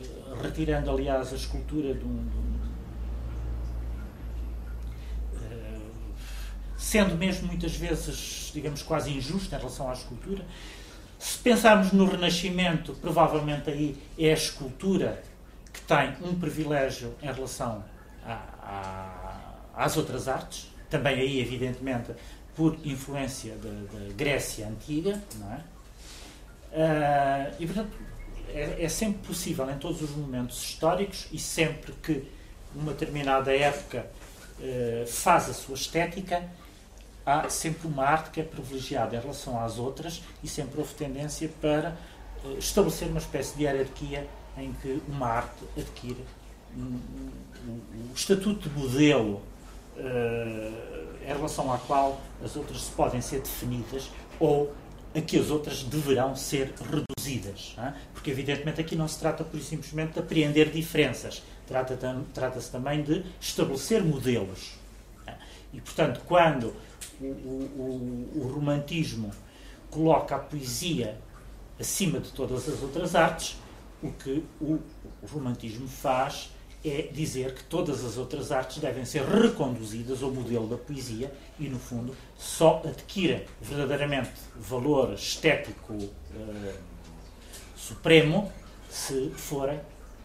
eh, retirando, aliás, a escultura de um, de um uh, sendo mesmo muitas vezes, digamos, quase injusto em relação à escultura. Se pensarmos no Renascimento, provavelmente aí é a escultura que tem um privilégio em relação à às outras artes, também aí, evidentemente, por influência da, Grécia Antiga, não é? Uh, e, portanto, é, é, sempre possível, em todos os momentos históricos, e sempre que uma determinada época uh, faz a sua estética, há sempre uma arte que é privilegiada em relação às outras e sempre houve tendência para uh, estabelecer uma espécie de hierarquia em que uma arte adquire um, um, um, o estatuto de modelo uh, em relação à qual as outras podem ser definidas ou a que as outras deverão ser reduzidas. É? Porque, evidentemente, aqui não se trata, por simplesmente, de apreender diferenças. Trata-se trata também de estabelecer modelos. É? E, portanto, quando o, o, o, romantismo coloca a poesia acima de todas as outras artes, o que o, romantismo faz é dizer que todas as outras artes devem ser reconduzidas ao modelo da poesia e, no fundo, só adquirem verdadeiramente valor estético uh, supremo se forem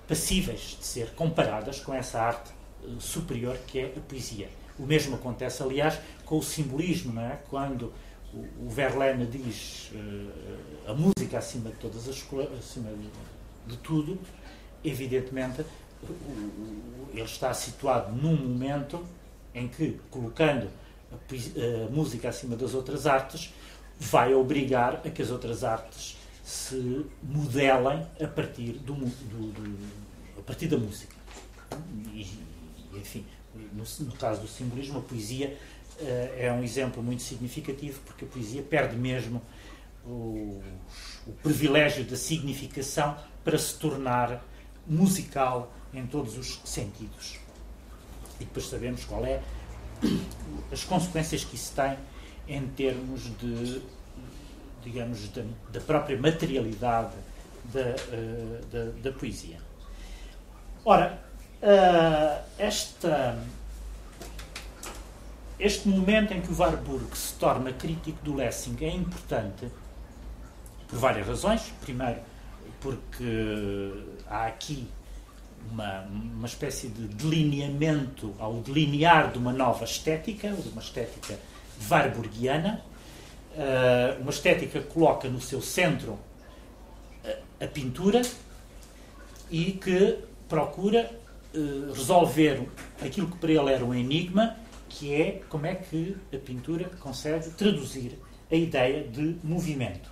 passíveis de ser comparadas com essa arte uh, superior que é a poesia. O mesmo acontece, aliás, com o simbolismo, não é? Quando o, o Verlaine diz uh, a música acima de todas as de tudo, evidentemente ele está situado num momento em que, colocando a, música acima das outras artes, vai obrigar a que as outras artes se modelem a partir, do, do, do a partir da música. E, enfim, no, no, caso do simbolismo, a poesia uh, é um exemplo muito significativo, porque a poesia perde mesmo o, o privilégio da significação para se tornar musical em todos os sentidos. E depois sabemos qual é as consequências que isso tem em termos de, digamos, da, própria materialidade da, uh, da, da, poesia. Ora, uh, esta, este momento em que o Warburg se torna crítico do Lessing é importante por várias razões. Primeiro, porque há aqui uma, uma espécie de delineamento ao delinear de uma nova estética, de uma estética warburgiana, uh, uma estética que coloca no seu centro a, a pintura e que procura uh, resolver aquilo que para ele era um enigma, que é como é que a pintura consegue traduzir a ideia de movimento.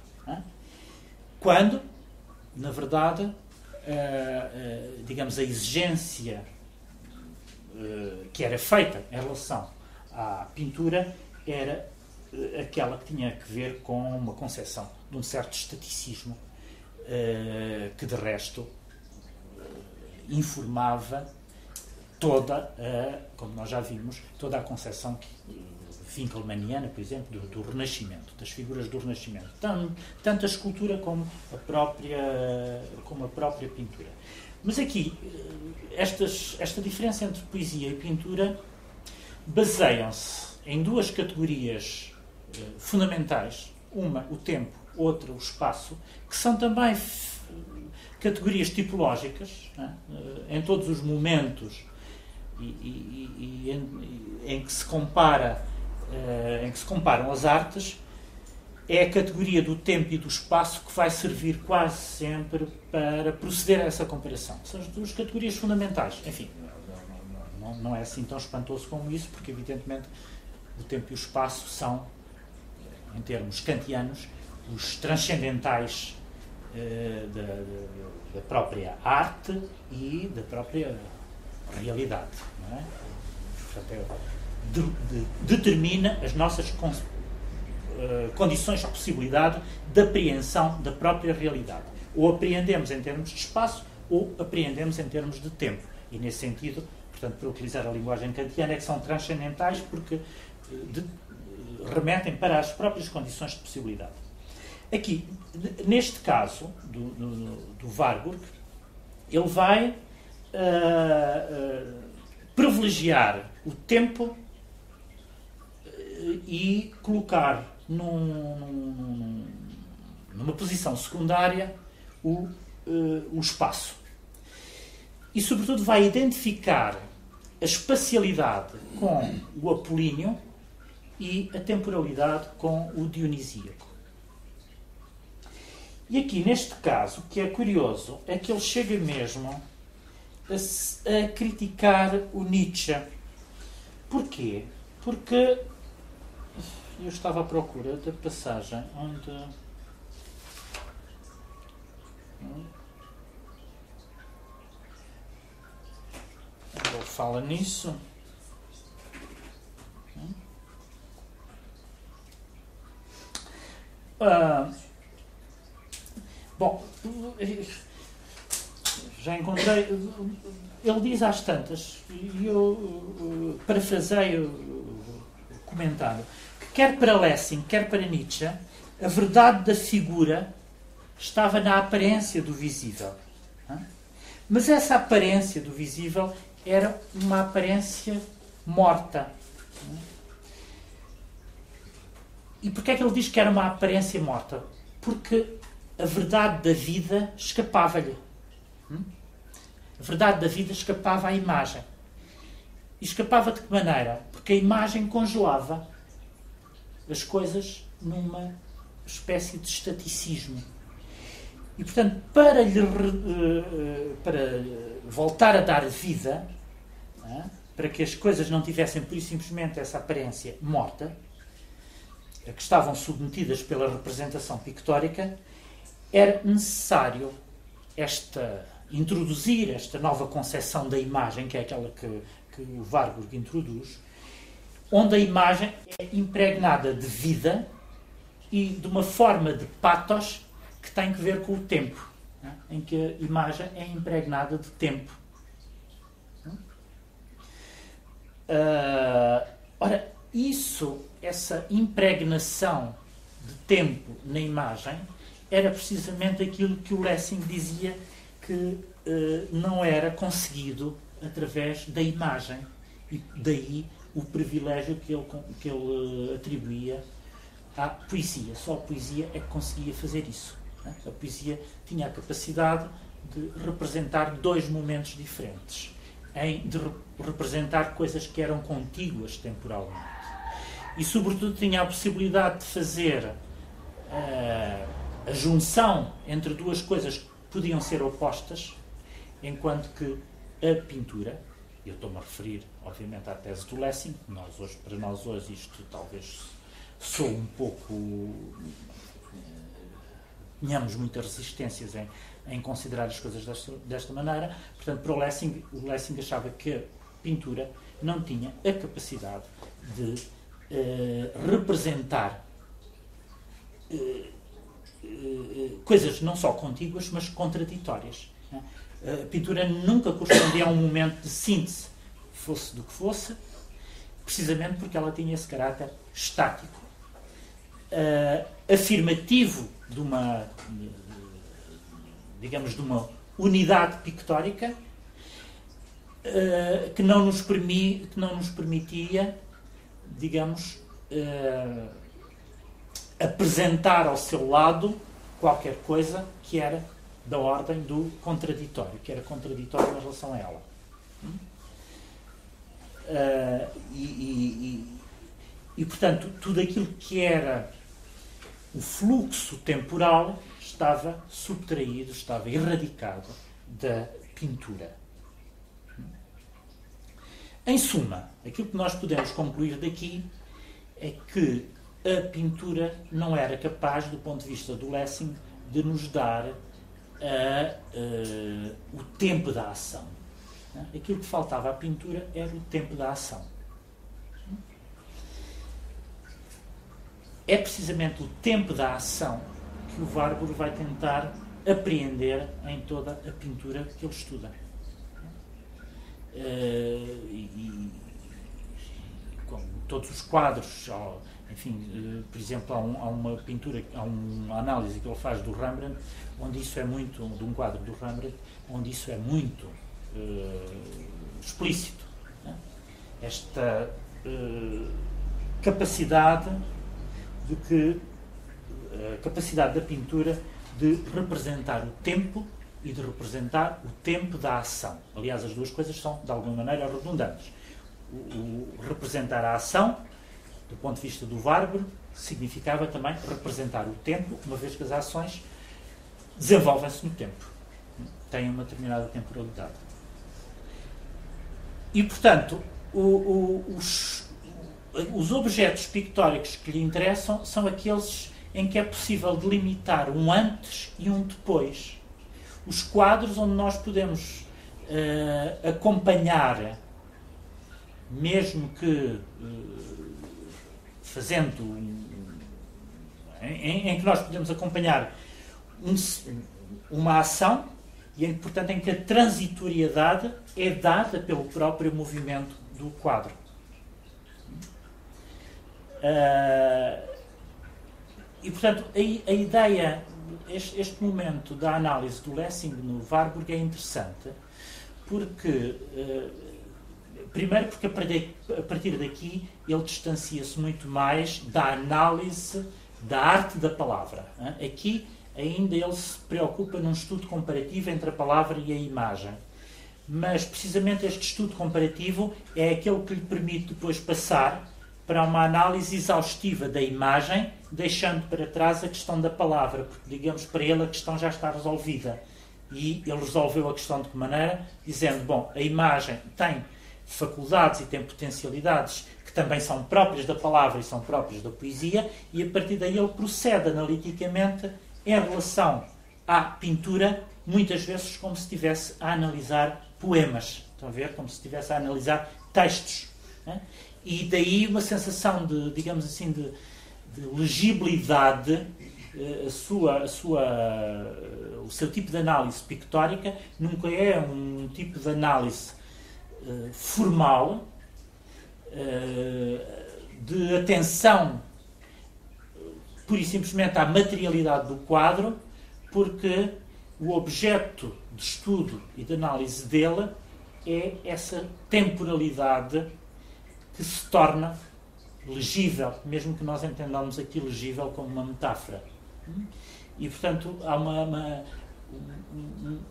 Quando, na verdade, uh, digamos, a exigência uh, que era feita em relação à pintura era aquela que tinha que ver com uma concepção de um certo estaticismo que, de resto, informava toda a, como nós já vimos, toda a concepção que, Finkelmaniana, por exemplo, do, do, Renascimento, das figuras do Renascimento, tanto, tanto a escultura como a própria, como a própria pintura. Mas aqui, eh, estas, esta diferença entre poesia e pintura baseiam-se em duas categorias eh, fundamentais: uma, o tempo, outra, o espaço, que são também categorias tipológicas, é? em todos os momentos e, e, e, em, em que se compara em que se comparam as artes é a categoria do tempo e do espaço que vai servir quase sempre para proceder a essa comparação. São as duas categorias fundamentais. Enfim, não, não, não é assim tão espantoso como isso, porque, evidentemente, o tempo e o espaço são, em termos kantianos, os transcendentais uh, da, da, própria arte e da própria realidade. Não é? Portanto, é, de, de, determina as nossas con, uh, condições de possibilidade de apreensão da própria realidade. Ou apreendemos em termos de espaço, ou apreendemos em termos de tempo. E nesse sentido, portanto, para utilizar a linguagem kantiana, é que são transcendentais porque uh, de, remetem para as próprias condições de possibilidade. Aqui, neste caso do, do, do Warburg, ele vai uh, privilegiar o tempo e colocar num, num, numa posição secundária o, uh, o espaço. E, sobretudo, vai identificar a espacialidade com o apolíneo e a temporalidade com o dionisíaco. E aqui, neste caso, o que é curioso é que ele chega mesmo a, a criticar o Nietzsche. Porquê? Porque eu estava à procura da passagem onde. Ele fala nisso. Uh, Bom, já encontrei. Ele diz às tantas, e eu uh, parafraseio o comentário, quer para Lessing, quer para Nietzsche, a verdade da figura estava na aparência do visível. Mas essa aparência do visível era uma aparência morta. E porquê é que ele diz que era uma aparência morta? Porque a verdade da vida escapava-lhe. A verdade da vida escapava à imagem. E escapava de que maneira? Porque a imagem congelava as coisas numa espécie de estaticismo. E, portanto, para, lhe, eh, para voltar a dar vida, é? para que as coisas não tivessem, por simplesmente, essa aparência morta, a que estavam submetidas pela representação pictórica, era necessário esta introduzir esta nova concepção da imagem, que é aquela que, que o Warburg introduz, onde a imagem é impregnada de vida e de uma forma de patos que tem que ver com o tempo, né? em que a imagem é impregnada de tempo. Uh, ora, isso, essa impregnação de tempo na imagem, era precisamente aquilo que o Lessing dizia que uh, não era conseguido através da imagem. E daí o privilégio que ele, que ele atribuía à poesia. Só a poesia é que conseguia fazer isso. Né? A poesia tinha a capacidade de representar dois momentos diferentes, em, de re representar coisas que eram contíguas temporalmente. E, sobretudo, tinha a possibilidade de fazer uh, a junção entre duas coisas que podiam ser opostas, enquanto que a pintura, eu estou-me a referir, obviamente, à tese do Lessing, nós hoje, para nós hoje isto talvez sou um pouco tenhamos muitas resistências em, em considerar as coisas desta, desta maneira. Portanto, para o Lessing, o Lessing achava que a pintura não tinha a capacidade de uh, representar uh, coisas não só contíguas, mas contraditórias. Né? A pintura nunca correspondia a um momento de síntese, fosse do que fosse, precisamente porque ela tinha esse caráter estático, afirmativo de uma, digamos, de uma unidade pictórica uh, que, não nos permi, que não nos permitia, digamos, uh, apresentar ao seu lado qualquer coisa que era da ordem do contraditório, que era contraditório em relação a ela. Uh, e, e, e, e, portanto, tudo aquilo que era o fluxo temporal estava subtraído, estava erradicado da pintura. Em suma, aquilo que nós podemos concluir daqui é que a pintura não era capaz, do ponto de vista do Lessing, de nos dar a, o tempo da ação. Aquilo que faltava à pintura era o tempo da ação. é precisamente o tempo da ação que o Warburg vai tentar apreender em toda a pintura que ele estuda. Uh, e, todos os quadros, enfim, uh, por exemplo, há, há, uma pintura, há uma análise que ele faz do Rembrandt, onde isso é muito, de um quadro do Rembrandt, onde isso é muito explícito. Né? Esta capacidade de que eh, a capacidade da pintura de representar o tempo e de representar o tempo da ação. Aliás, as duas coisas são, de alguma maneira, redundantes. O, o representar a ação, do ponto de vista do Warburg, significava também representar o tempo, uma vez que as ações desenvolvem-se no tempo. Têm uma determinada temporalidade. E, portanto, o, o, os, os objetos pictóricos que lhe interessam são aqueles em que é possível delimitar um antes e um depois. Os quadros onde nós podemos uh, acompanhar, mesmo que uh, fazendo. Em, em, que nós podemos acompanhar um, uma ação e, portanto, em que a transitoriedade é dada pelo próprio movimento do quadro. Uh, e, portanto, a, a ideia, este, este, momento da análise do Lessing no Warburg é interessante, porque, uh, primeiro, porque a partir daqui ele distancia-se muito mais da análise da arte da palavra. Hein? Aqui, ainda ele se preocupa num estudo comparativo entre a palavra e a imagem. Mas, precisamente, este estudo comparativo é aquele que lhe permite depois passar para uma análise exaustiva da imagem, deixando para trás a questão da palavra, porque, digamos, para ele a questão já está resolvida. E ele resolveu a questão de que maneira? Dizendo, bom, a imagem tem faculdades e tem potencialidades que também são próprias da palavra e são próprias da poesia, e a partir daí ele procede analiticamente em relação à pintura, muitas vezes como se estivesse a analisar poemas. Estão a ver? Como se estivesse a analisar textos. Né? E daí uma sensação de, digamos assim, de, de legibilidade, eh, a sua, a sua, o seu tipo de análise pictórica nunca é um tipo de análise uh, formal, de atenção pura e simplesmente à materialidade do quadro, porque o objeto de estudo e de análise dele é essa temporalidade que se torna legível, mesmo que nós entendamos aqui legível como uma metáfora. E, portanto, há uma, uma,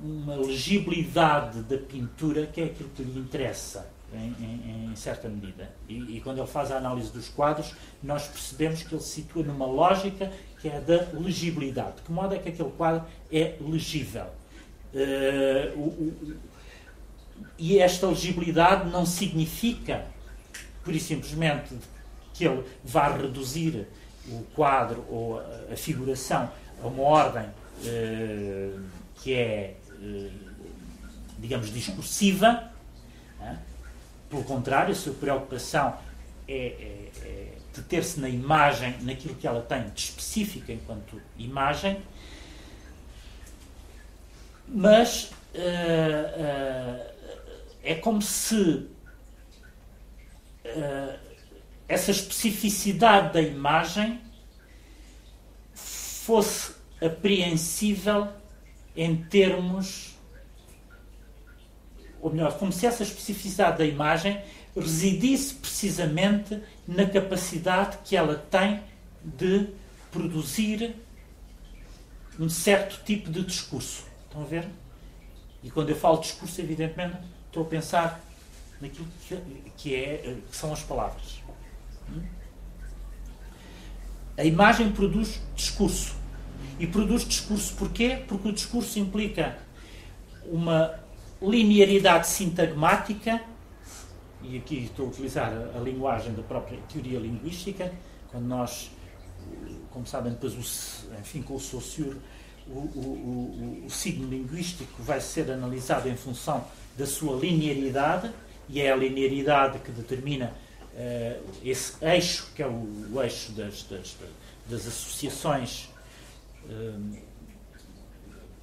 uma legibilidade da pintura que é aquilo que lhe interessa, em, em, certa medida. E, e, quando ele faz a análise dos quadros, nós percebemos que ele se situa numa lógica que é da legibilidade. De que modo é que aquele quadro é legível? Uh, o, o, e esta legibilidade não significa por e simplesmente que ele vá reduzir o quadro ou a figuração a uma ordem eh, que é, eh, digamos, discursiva. Pelo contrário, a sua preocupação é, é, é deter-se na imagem, naquilo que ela tem de específica enquanto imagem, mas uh, é como se uh, essa especificidade da imagem fosse apreensível em termos. Ou melhor, como se essa especificidade da imagem residisse precisamente na capacidade que ela tem de produzir um certo tipo de discurso. Estão a ver? E quando eu falo discurso, evidentemente, estou a pensar naquilo que, é, que são as palavras. A imagem produz discurso. E produz discurso porquê? Porque o discurso implica uma linearidade sintagmática, e aqui estou a utilizar a, linguagem da própria teoria linguística, quando nós, como sabem, depois, o, enfim, com o Saussure, o, o, o, o signo linguístico vai ser analisado em função da sua linearidade, e é a linearidade que determina uh, esse eixo, que é o, o eixo das, das, das associações, uh,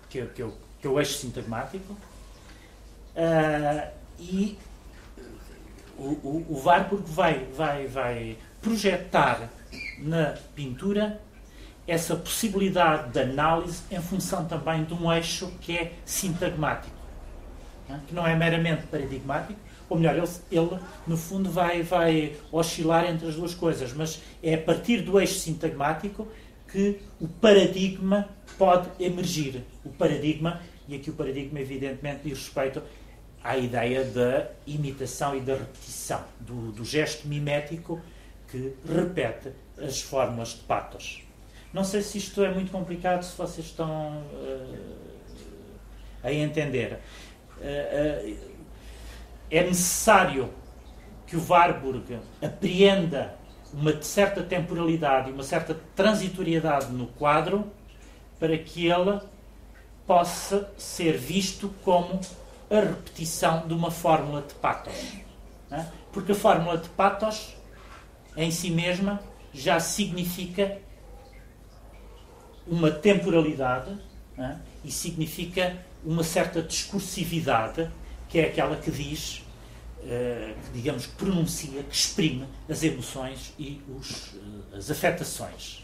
que, é, que, é o, que, é o, eixo sintagmático, uh, e o, o, o Warburg vai, vai, vai projetar na pintura essa possibilidade de análise em função também de um eixo que é sintagmático, que não é meramente paradigmático, ou melhor, ele, ele, no fundo vai, vai oscilar entre as duas coisas, mas é a partir do eixo sintagmático que o paradigma pode emergir. O paradigma, e aqui o paradigma evidentemente diz respeito à ideia da imitação e da repetição, do, do gesto mimético que repete as fórmulas de patos. Não sei se isto é muito complicado, se vocês estão uh, a entender. Uh, uh, é necessário que o Warburg apreenda uma certa temporalidade e uma certa transitoriedade no quadro para que ele possa ser visto como a repetição de uma fórmula de patos. É? Porque a fórmula de patos, em si mesma, já significa uma temporalidade é? e significa uma certa discursividade, que é aquela que diz, digamos, que pronuncia, que exprime as emoções e os, uh, as afetações.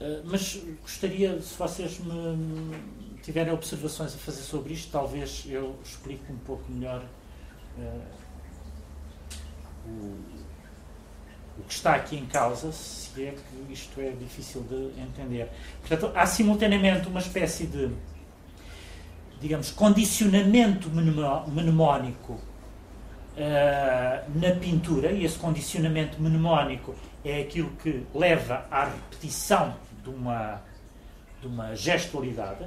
Uh, mas gostaria, se vocês me tiverem observações a fazer sobre isto, talvez eu explique um pouco melhor o, o que está aqui em causa, se é que isto é difícil de entender. Portanto, há simultaneamente uma espécie de, digamos, condicionamento mnemónico uh, na pintura, e esse condicionamento mnemónico é aquilo que leva à repetição de uma, de uma gestualidade.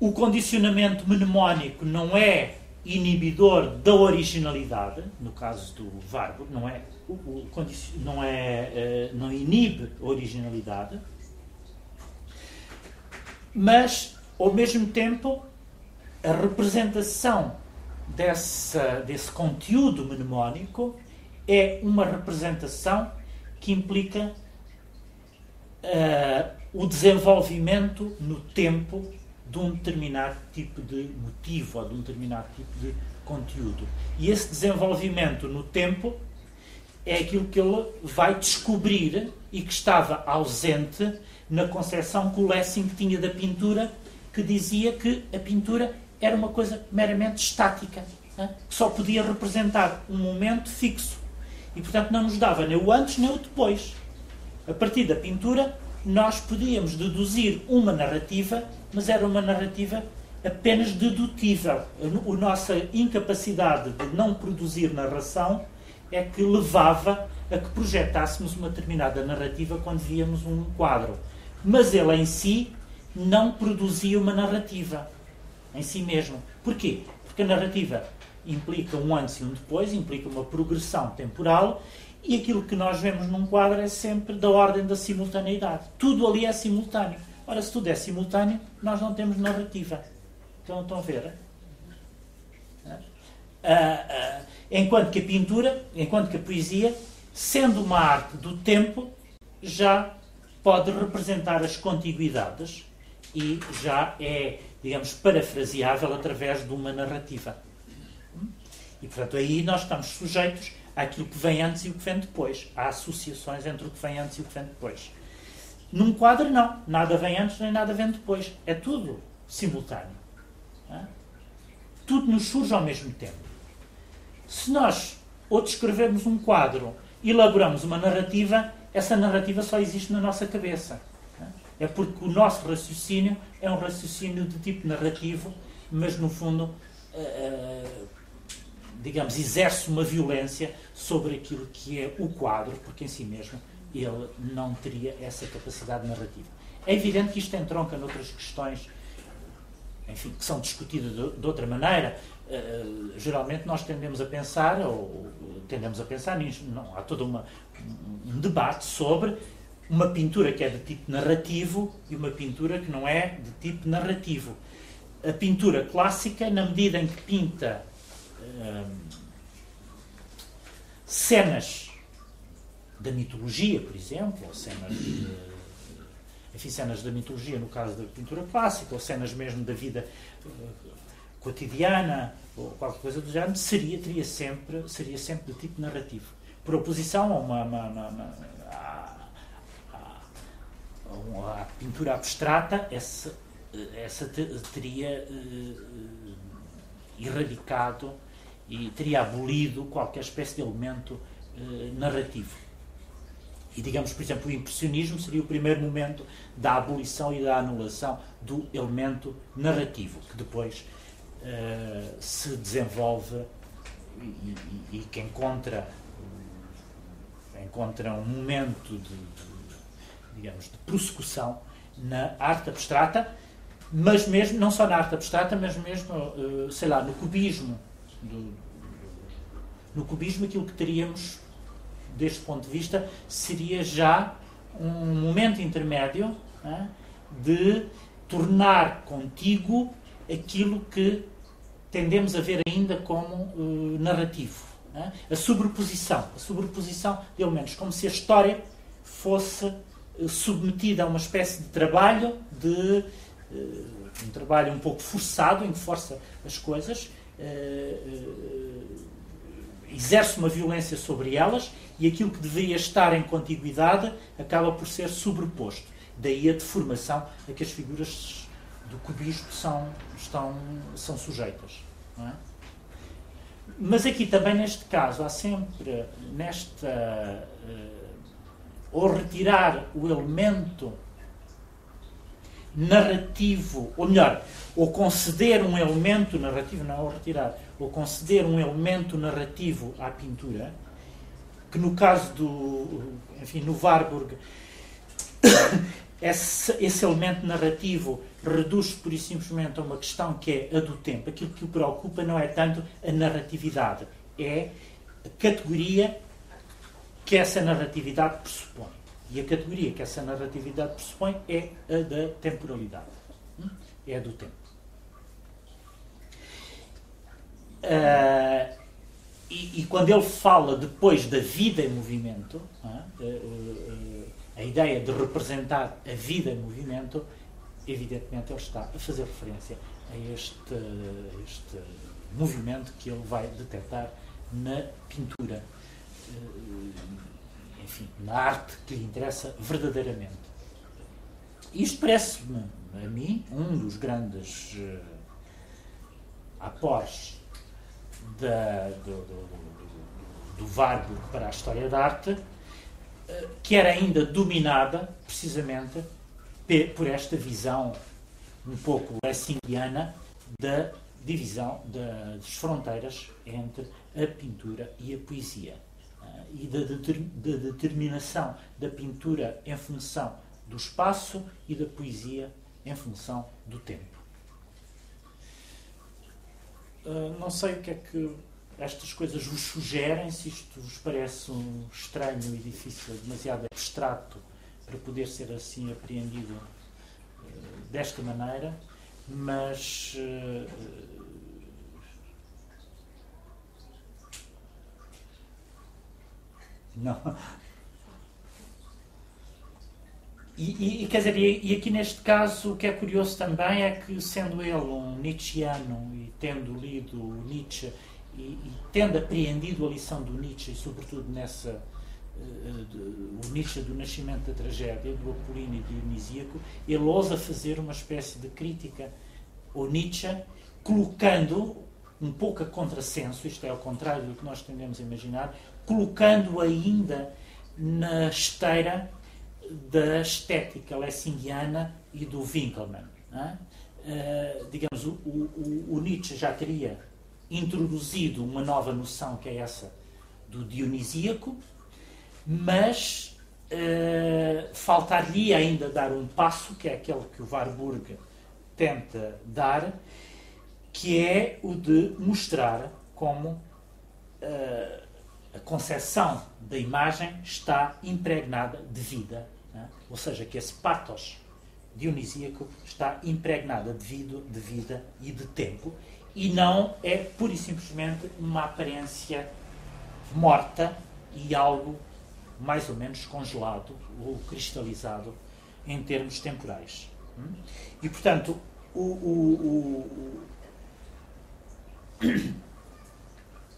O condicionamento mnemónico não é inibidor da originalidade, no caso do Warburg, não é, não, é, eh, não inibe a originalidade, mas, ao mesmo tempo, a representação dessa, desse conteúdo mnemónico é uma representação que implica uh, o desenvolvimento no tempo de um determinado tipo de motivo ou de um determinado tipo de conteúdo. E esse desenvolvimento no tempo é aquilo que ele vai descobrir e que estava ausente na concepção que o Lessing tinha da pintura, que dizia que a pintura era uma coisa meramente estática, né? que só podia representar um momento fixo. E, portanto, não nos dava nem o antes nem o depois. A partir da pintura, nós podíamos deduzir uma narrativa mas era uma narrativa apenas dedutível. A nossa incapacidade de não produzir narração é que levava a que projetássemos uma determinada narrativa quando víamos um quadro. Mas ele em si não produzia uma narrativa em si mesmo. Porquê? Porque a narrativa implica um antes e um depois, implica uma progressão temporal e aquilo que nós vemos num quadro é sempre da ordem da simultaneidade. Tudo ali é simultâneo. Ora, se tudo é simultâneo, nós não temos narrativa. Então, estão a ver? Ah, ah, enquanto que a pintura, enquanto que a poesia, sendo uma arte do tempo, já pode representar as contiguidades e já é, digamos, parafraseável através de uma narrativa. E, portanto, aí nós estamos sujeitos àquilo que vem antes e o que vem depois. Há associações entre o que vem antes e o que vem depois. Num quadro, não. Nada vem antes nem nada vem depois. É tudo simultâneo. É? Tudo nos surge ao mesmo tempo. Se nós ou descrevemos um quadro, elaboramos uma narrativa, essa narrativa só existe na nossa cabeça. É porque o nosso raciocínio é um raciocínio de tipo narrativo, mas no fundo, uh, digamos, exerce uma violência sobre aquilo que é o quadro, porque em si mesmo ele não teria essa capacidade narrativa. É evidente que isto entronca noutras questões, enfim, que são discutidas de, de outra maneira. Uh, geralmente nós tendemos a pensar, ou tendemos a pensar não, há todo uma, um debate sobre uma pintura que é de tipo narrativo e uma pintura que não é de tipo narrativo. A pintura clássica, na medida em que pinta uh, cenas da mitologia, por exemplo, ou cenas enfim, cenas da mitologia no caso da pintura clássica, ou cenas mesmo da vida uh, cotidiana, ou qualquer coisa do género, seria, teria sempre, seria sempre de tipo narrativo. Por oposição a uma, uma, uma, uma a, a, a, pintura abstrata, essa, essa teria uh, erradicado e teria abolido qualquer espécie de elemento uh, narrativo. E digamos, por exemplo, o impressionismo seria o primeiro momento da abolição e da anulação do elemento narrativo, que depois uh, se desenvolve e, e, e, que encontra, encontra um momento de, de, digamos, de prossecução na arte abstrata, mas mesmo, não só na arte abstrata, mas mesmo, uh, sei lá, no cubismo. Do, no cubismo, aquilo que teríamos deste ponto de vista, seria já um momento intermédio né, de tornar contigo aquilo que tendemos a ver ainda como uh, narrativo. Né? A sobreposição, a sobreposição de elementos, como se a história fosse eh, submetida a uma espécie de trabalho de um trabalho um pouco forçado, em que força as coisas, exerce uma violência sobre elas e aquilo que deveria estar em contiguidade acaba por ser sobreposto. Daí a deformação a que as figuras do cubismo são, estão, são sujeitas. É? Mas aqui também, neste caso, há sempre nesta. Uh, ou retirar o elemento narrativo, ou melhor, ou conceder um elemento narrativo, não, ou retirar, ou conceder um elemento narrativo à pintura, que no caso do, enfim, no Warburg, esse, esse elemento narrativo reduz-se por e simplesmente a uma questão que é a do tempo. Aquilo que o preocupa não é tanto a narratividade, é a categoria que essa narratividade pressupõe. E a categoria que essa narratividade pressupõe é a da temporalidade. Hum? É a do tempo. Uh, e, e, quando ele fala depois da vida em movimento, uh, uh, a ideia de representar a vida em movimento, evidentemente ele está a fazer referência a este, este movimento que ele vai detectar na pintura, enfim, na arte que lhe interessa verdadeiramente. Isto parece-me, a mim, um dos grandes após da, do, do, do, para a história da arte, que era ainda dominada precisamente por esta visão um pouco lessingiana da divisão das fronteiras entre a pintura e a poesia ah, e da, da determinação da pintura em função do espaço e da poesia em função do tempo. Uh, não sei o que é que estas coisas vos sugerem, se isto vos parece um estranho e difícil, demasiado abstrato para poder ser assim apreendido uh, desta maneira, mas uh, não. E, e, quer dizer, e, aqui neste caso o que é curioso também é que, sendo ele um Nietzscheano e tendo lido Nietzsche e, e tendo apreendido a lição do Nietzsche, e sobretudo nessa uh, de, o Nietzsche do nascimento da tragédia, do Apolíneo Dionisíaco, ele ousa fazer uma espécie de crítica ao Nietzsche, colocando um pouco a contrassenso, isto é ao contrário do que nós tendemos a imaginar, colocando ainda na esteira da estética lessingiana e do Winkelmann. É? Uh, digamos, o, o, o Nietzsche já teria introduzido uma nova noção que é essa do dionisíaco, mas uh, faltar-lhe ainda dar um passo, que é aquele que o Warburg tenta dar, que é o de mostrar como uh, a concepção da imagem está impregnada de vida, né? ou seja, que esse patos dionisíaco está impregnada de vida, de vida e de tempo e não é pura e simplesmente uma aparência morta e algo mais ou menos congelado ou cristalizado em termos temporais. Hum? E, portanto, o, o, o,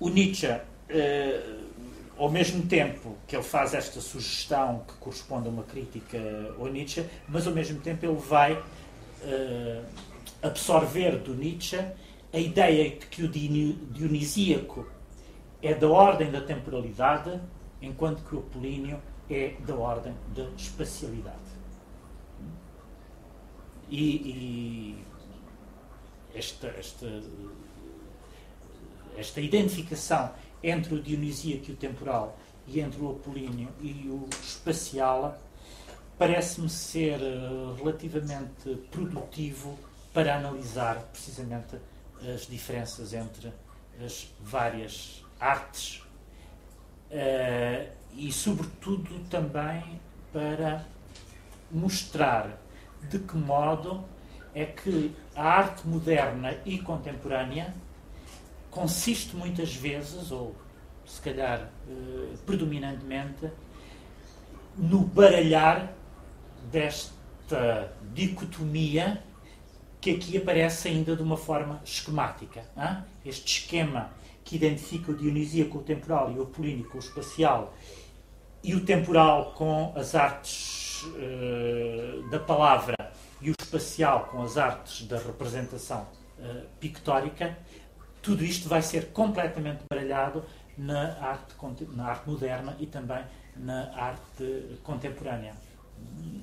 o Nietzsche, eh, ao mesmo tempo que ele faz esta sugestão que corresponde a uma crítica ao Nietzsche, mas ao mesmo tempo ele vai eh, absorver do Nietzsche a ideia de que o dionisíaco é da ordem da temporalidade, enquanto que o apolíneo é da ordem da espacialidade. E, e esta, esta, esta identificação entre o dionisíaco e o temporal e entre o apolíneo e o espacial parece-me ser eh, relativamente produtivo para analisar precisamente as diferenças entre as várias artes uh, e, sobretudo, também para mostrar de que modo é que a arte moderna e contemporânea consiste muitas vezes, ou se calhar uh, predominantemente, no baralhar desta dicotomia que aqui aparece ainda de uma forma esquemática. Hein? Este esquema que identifica o dionisíaco, o temporal e o apolínico, o espacial, e o temporal com as artes uh, da palavra e o espacial com as artes da representação uh, pictórica, tudo isto vai ser completamente baralhado na arte, na arte moderna e também na arte contemporânea.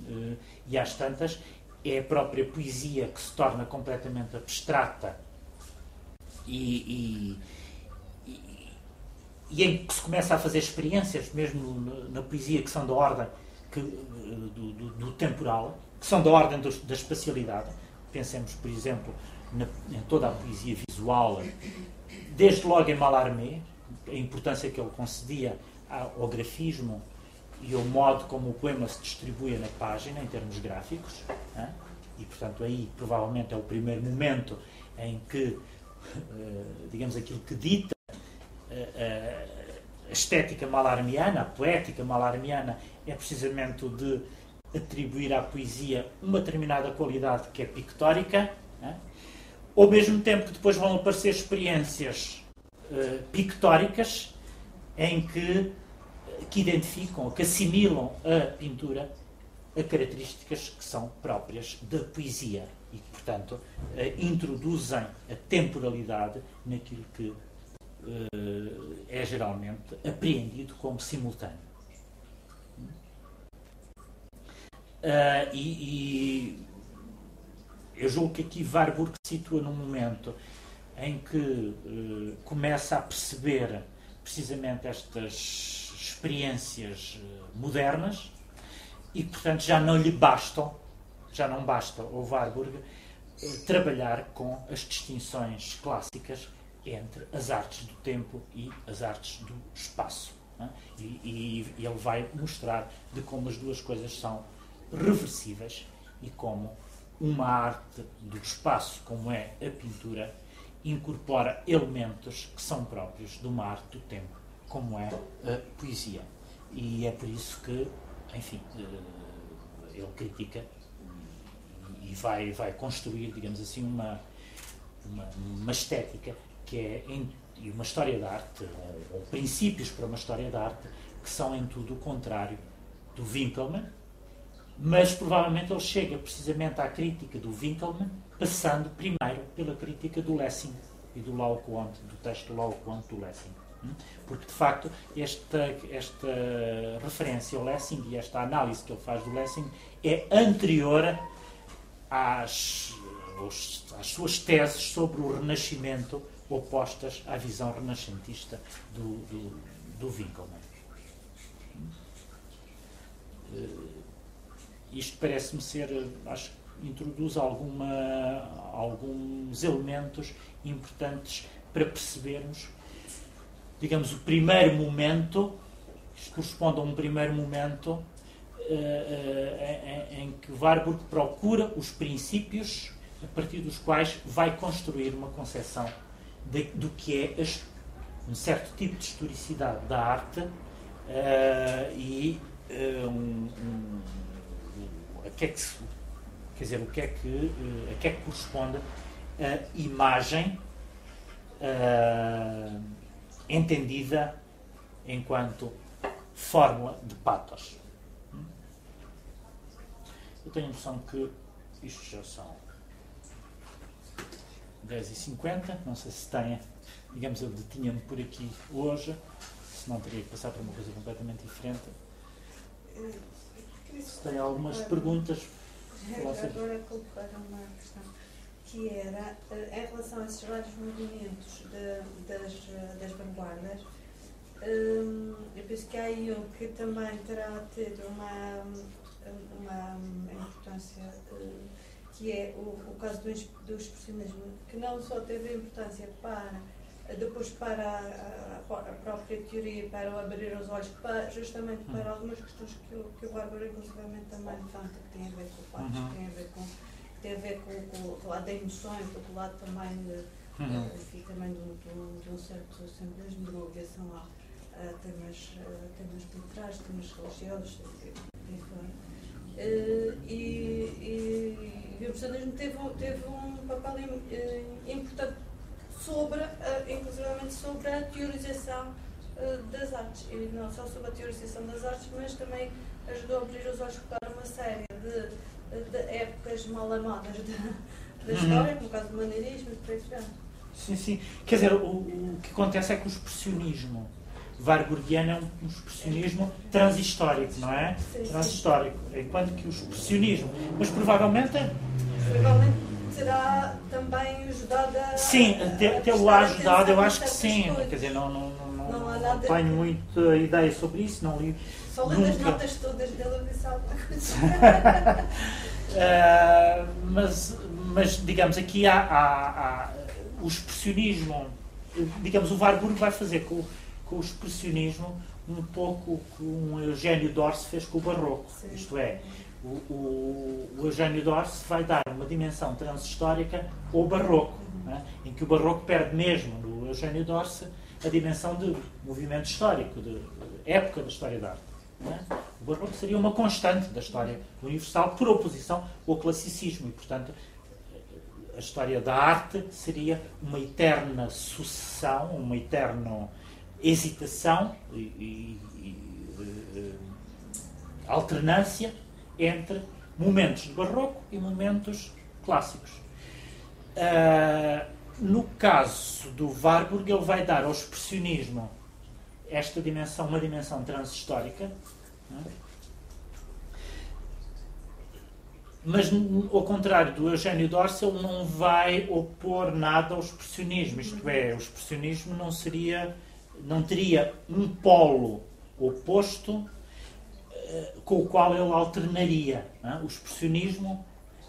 Uh, e às tantas, é a própria poesia que se torna completamente abstrata e, e, e, e em que se começa a fazer experiências, mesmo na, poesia, que são da ordem que, do, do, do, temporal, que são da ordem do, da espacialidade. Pensemos, por exemplo, na, em toda a poesia visual, desde logo em Mallarmé, a importância que ele concedia ao grafismo e o modo como o poema se distribui na página, em termos gráficos. E, portanto, aí provavelmente é o primeiro momento em que, eh, digamos, aquilo que dita eh, eh, a estética malarmiana, a poética malarmiana, é precisamente o de atribuir à poesia uma determinada qualidade que é pictórica, né? Ao mesmo tempo que depois vão aparecer experiências uh, pictóricas em que que identificam, que assimilam a pintura a características que são próprias da poesia e que, portanto, eh, introduzem a temporalidade naquilo que eh, é geralmente apreendido como simultâneo. Uh, e, eu julgo que aqui Warburg se situa num momento em que uh, começa a perceber precisamente estas experiências eh, modernas e, portanto, já não lhe bastam, já não basta ao Warburg eh, trabalhar com as distinções clássicas entre as artes do tempo e as artes do espaço. É? E, e, e ele vai mostrar de como as duas coisas são reversíveis e como uma arte do espaço, como é a pintura, incorpora elementos que são próprios de uma arte do tempo como é a poesia. E é por isso que, enfim, eh, ele critica e vai, vai construir, digamos assim, uma, uma, uma estética que é e uma história da arte, ou, ou, princípios para uma história da arte, que são em tudo o contrário do Winkelmann, mas provavelmente ele chega precisamente à crítica do Winkelmann, passando primeiro pela crítica do Lessing e do Laocoonte, do texto Laocoonte do Lessing. Porque, de facto, esta, esta referência ao Lessing e esta análise que ele faz do Lessing é anterior às, às suas teses sobre o Renascimento opostas à visão renascentista do, do, do Winkelmann. Uh, isto parece-me ser, acho que introduz alguma, alguns elementos importantes para percebermos digamos, o primeiro momento, isto corresponde a um primeiro momento uh, uh, em, que Warburg procura os princípios a partir dos quais vai construir uma concepção de, do que é um certo tipo de historicidade da arte uh, e um, um, a que é que se, quer dizer, o que é que, a que é que corresponde a imagem uh, entendida enquanto fórmula de patos. Eu tenho a noção que isto já são 10h50, não sei se tenha, digamos, eu detinha-me por aqui hoje, se não teria que passar para uma coisa completamente diferente. Se tem algumas perguntas. Agora colocar uma questão que era, eh, em relação a esses vários movimentos de, das, das vanguardas, hum, eu penso que há aí um que também terá tido uma, uma importância, eh, que é o, o caso do, do expressionismo, que não só teve importância para depois para a, a, própria teoria, para o abrir os olhos, para, justamente para algumas questões que o, que o Bárbara, inclusive, também levanta, que têm a ver com o uhum. que têm a ver com tem a ver com, com o lado da emoções, com o lado também, de, uhum. uh, também de, de, de, um certo simbolismo de uma ligação à, uh, temas, uh, temas literários, temas religiosos, uh, e, e, e, o personalismo teve, teve um papel importante sobre, inclusive sobre a teorização das artes, e não só sobre a teorização das artes, mas também ajudou a abrir os olhos para uma série de, de épocas mal amadas da, da história, uhum. como o caso do maneirismo e por aí Sim, sim. Quer dizer, o, o que acontece é que o expressionismo Vargurgiano é um expressionismo transhistórico, não é? Transhistórico. Enquanto que o expressionismo. Mas provavelmente. Provavelmente terá também ajudado a. Sim, tê-lo ajudado, eu acho que sim. Coisas. Quer dizer, não, não, não, não, não, não tenho muita ideia sobre isso, não li. Só lendo as notas todas dele, disse alguma coisa. uh, mas, mas, digamos, aqui há, há, há o expressionismo, digamos, o Warburg vai fazer com, com o expressionismo um pouco o que um Eugênio Dorse fez com o Barroco. Sim. Isto é, o, o, Eugênio Dorse vai dar uma dimensão transhistórica ao Barroco, né? em que o Barroco perde mesmo no Eugênio Dorse a dimensão de movimento histórico, de, época da história da arte. Né? O Barroco seria uma constante da história universal por oposição ao classicismo e, portanto, a história da arte seria uma eterna sucessão, uma eterna hesitação e, e, e alternância entre momentos de barroco e momentos clássicos. Uh, no caso do Warburg, ele vai dar ao expressionismo esta dimensão, uma dimensão transhistórica, Mas, ao contrário do Eugênio Dorce, ele não vai opor nada ao expressionismo. Isto é, o expressionismo não seria, não teria um polo oposto com o qual ele alternaria. É? O expressionismo,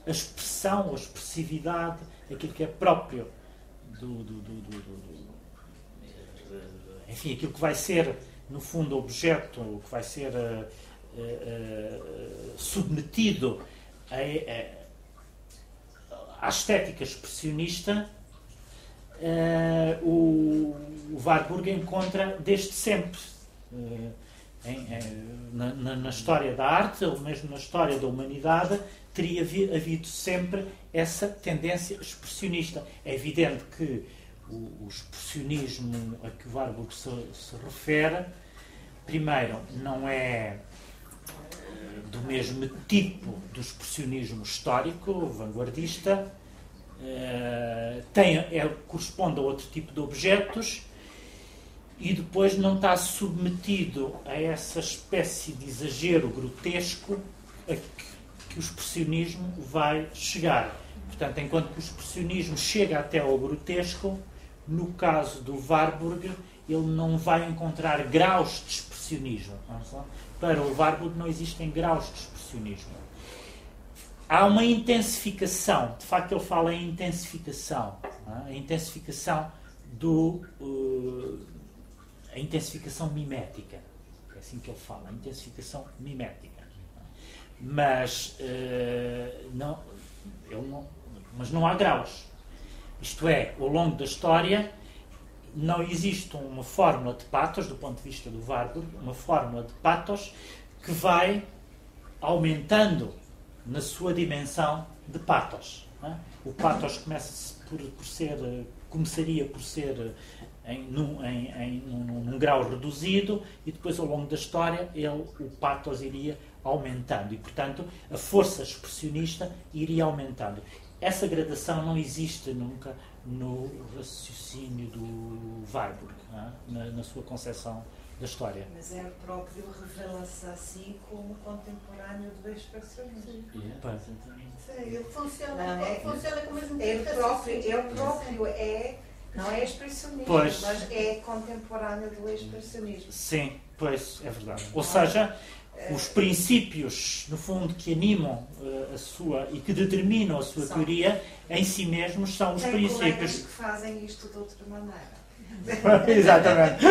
a expressão, a expressividade, aquilo que é próprio do, do, do, do enfim, aquilo que vai ser, no fundo, objeto, que vai ser uh, uh, submetido à estética expressionista, uh, o, o Warburg encontra desde sempre. Em, na, na, história da arte, ou mesmo na história da humanidade, teria havido sempre essa tendência expressionista. É evidente que o, o expressionismo a que o Warburg se, se refere, primeiro, não é do mesmo tipo do expressionismo histórico, vanguardista, uh, tem, é, corresponde a outro tipo de objetos e depois não está submetido a essa espécie de exagero grotesco a que, que o expressionismo vai chegar. Portanto, enquanto que o expressionismo chega até ao grotesco, no caso do Warburg, ele não vai encontrar graus de expressionismo. Para o Warburg não existem graus de expressionismo. Há uma intensificação, de facto ele fala em intensificação, é? a intensificação do uh, a intensificação mimética, é assim que ele fala, a intensificação mimética. Mas uh, não, não, mas não há graus. Isto é, ao longo da história não existe uma fórmula de patos, do ponto de vista do Warburg, uma fórmula de patos que vai aumentando na sua dimensão de patos. É? O patos começa por, por ser, começaria por ser em, num, em, em num, num, grau reduzido e depois ao longo da história ele, o patos iria aumentando e portanto a força expressionista iria aumentando. Essa gradação não existe nunca no raciocínio do Warburg, é? na, na, sua concepção da história. Mas é próprio revela-se assim como contemporâneo do expressionismo. Yeah. Sim, ele funciona, não, é, funciona com o mesmo é próprio, é o próprio, é, não é expressionismo, pois. mas é contemporâneo do expressionismo. Sim, pois, é verdade. Ou seja, os princípios, no fundo, que animam uh, a sua e que determinam a sua são. teoria, em si mesmos são os Tem princípios. que fazem isto de outra maneira. Exatamente.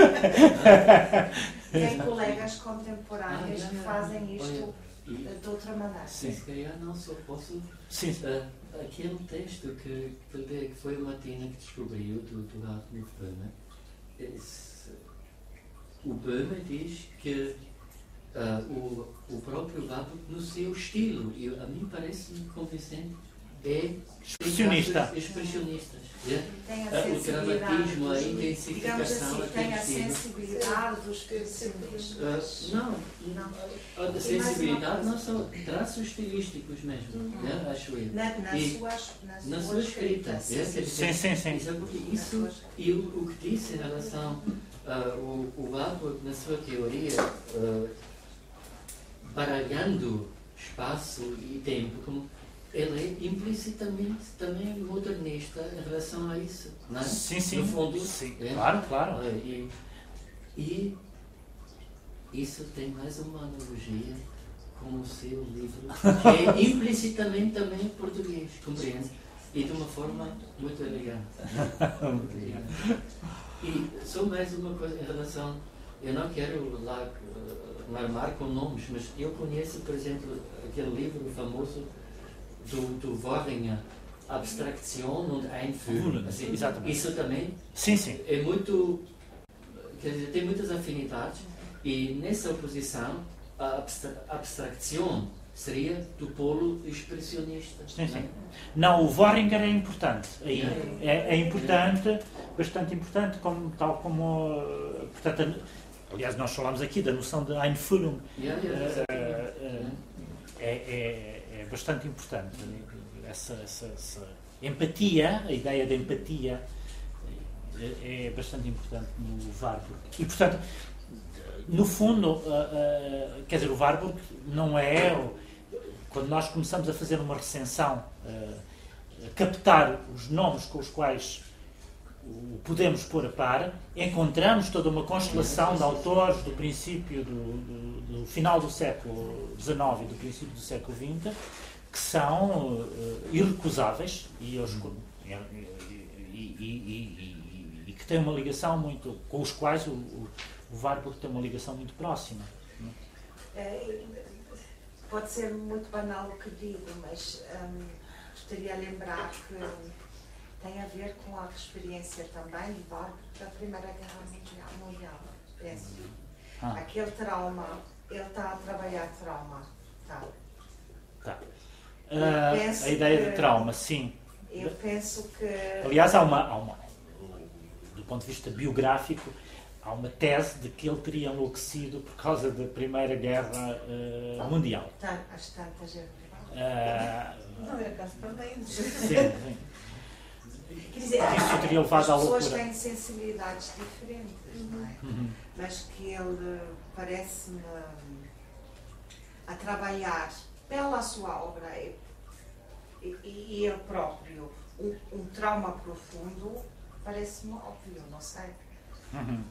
Tem colegas contemporâneos ah, que fazem isto de outra maneira. Sim. Se calhar não só posso. Sim. Uh, aquele texto que, que foi a Matina que descobriu do, do Fana, o Böhme diz que uh, o, o próprio Warburg, no seu estilo, e a mim parece-me convincente, é expressionista. expressionistas. Tem a o dramatismo, a intensificação, assim, tem a sensibilidade dos expressionistas. Uh, não, não, a sensibilidade não são traços estilísticos mesmo, uhum. né, acho eu. Na, na, e, sua, na, na sua escrita. escrita. Sim, sim, sim. sim. Isso, isso e o, o que disse em relação uh, o, o na sua teoria, uh, baralhando espaço e tempo, como ele é implicitamente também modernista em relação a isso. Não é? Sim, sim. No fundo, sim. É? Claro, claro. É, e, e isso tem mais uma analogia com o seu livro, que é implicitamente também português, compreende? E de uma forma muito elegante. muito elegante. E só mais uma coisa em relação. Eu não quero lá uh, marmar com nomes, mas eu conheço, por exemplo, aquele livro famoso do, do Worringer, Abstraktion und Einfühlung. Assim, Exatamente. Isso também sim, sim. é muito. Quer dizer, tem muitas afinidades e nessa oposição a abstra abstração seria do polo expressionista. Sim, sim. Não, o Worringer é importante. Aí. É, é importante, bastante importante, como, tal como. Portanto, aliás, nós falamos aqui da noção de Einfühlung. Yeah, yeah, uh, é, é é bastante importante. Essa, essa, essa, empatia, a ideia de empatia é, é bastante importante no Warburg. E, portanto, no fundo, uh, uh, quer dizer, o Warburg não é. Quando nós começamos a fazer uma recensão, uh, captar os nomes com os quais o podemos pôr a par, encontramos toda uma constelação de autores do princípio do, do, do final do século XIX e do princípio do século XX que são uh, irrecusáveis e, os, e, e, e, que têm uma ligação muito com os quais o, o, o Warburg tem uma ligação muito próxima. É, pode ser muito banal o que digo, mas um, gostaria de lembrar que tem a ver com a experiência também de Vargas da Primeira Guerra Mundial, mundial penso. Ah. Aquele trauma, ele está a trabalhar trauma. Tá. tá. A ideia de trauma, sim. Eu penso que. Aliás, há uma, há uma. Do ponto de vista biográfico, há uma tese de que ele teria enlouquecido por causa da Primeira Guerra uh, Mundial. Tá, as tantas. Uh, não é caso também. Sim, sim. Quer dizer, Isso teria levado as pessoas têm sensibilidades diferentes, não é? Uhum. Mas que ele parece-me a trabalhar pela sua obra e, e, ele próprio um, um trauma profundo parece-me óbvio, não sei. Uhum.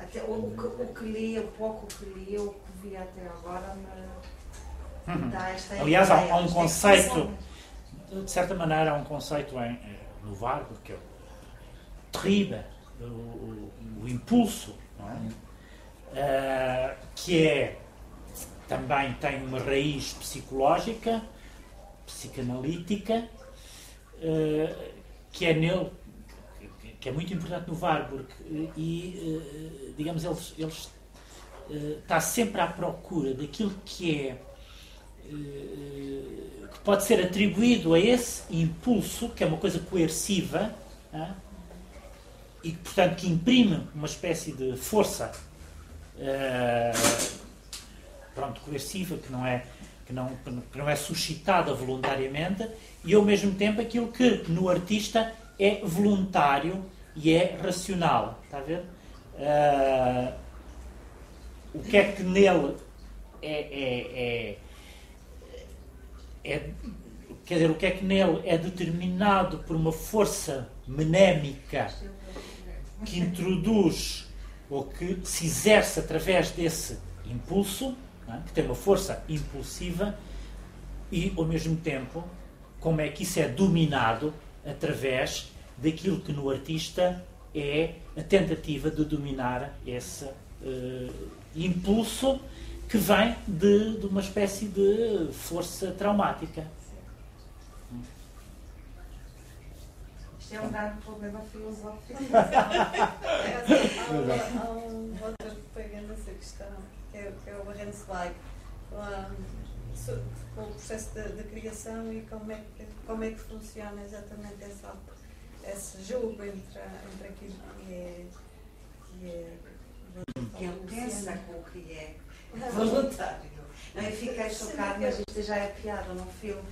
Até o, o, que, o que li, o pouco que li, o que vi até agora me, uhum. dá esta Aliás, ideia, há um conceito de certa maneira, há um conceito em, no Vargo que é o terrível, o, o, o impulso, é? uh, que é também tem uma raiz psicológica, psicanalítica, uh, que é nele que é muito importante no Warburg e uh, digamos eles, eles está sempre à procura daquilo que é que pode ser atribuído a esse impulso, que é uma coisa coerciva, é? e portanto que imprime uma espécie de força uh, pronto, coerciva, que não, é, que, não, que não é suscitada voluntariamente, e ao mesmo tempo aquilo que no artista é voluntário e é racional. Está a ver? Uh, o que é que nele é, é, é é, quer dizer, o que é que nele é determinado por uma força menémica que introduz ou que se exerce através desse impulso, é? que tem uma força impulsiva, e ao mesmo tempo como é que isso é dominado através daquilo que no artista é a tentativa de dominar esse uh, impulso que vem de, de uma espécie de força traumática. Isto é um grande problema filosófico. há, um outro que pega nessa questão, que é, que é o Rensweig, com o processo de, criação e como é, que, como é que funciona exatamente essa, esse jogo entre, entre aquilo que é. Que é ele pensa com o que é voluntário. Eu fiquei chocada, mas isto já é piada num filme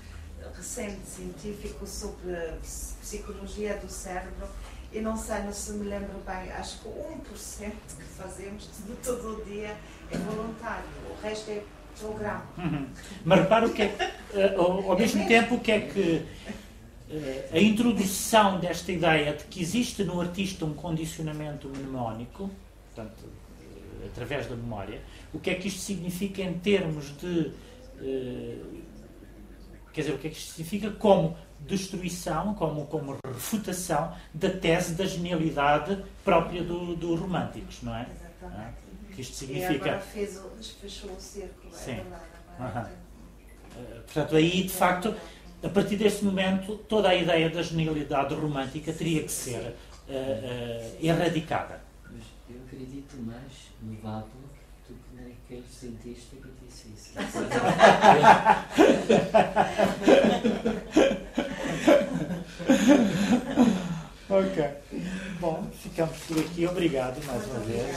recente científico sobre psicologia do cérebro e não sei, não se me lembro bem, acho que 1% que fazemos de todo o dia é voluntário, o resto é programa. Uhum. Mas repara o que é, uh, ao, ao, mesmo tempo, o que é que uh, a introdução desta ideia de que existe no artista um condicionamento mnemónico, portanto, uh, através da memória, o que é que isto significa em termos de Quer dizer, o que é que isto significa? Como destruição, como, como refutação da tese da genialidade própria do, dos românticos, não é? Exatamente. Que isto significa. E agora fez o, fechou o círculo, é Sim. é verdade. Uh, portanto, aí, de facto, a partir desse momento, toda a ideia da genialidade romântica teria que ser uh, uh, erradicada. Mas eu acredito mais no Vabo do que naquele cientista que disse isso. ok. Bom, ficamos por aqui. Obrigado mais uma vez.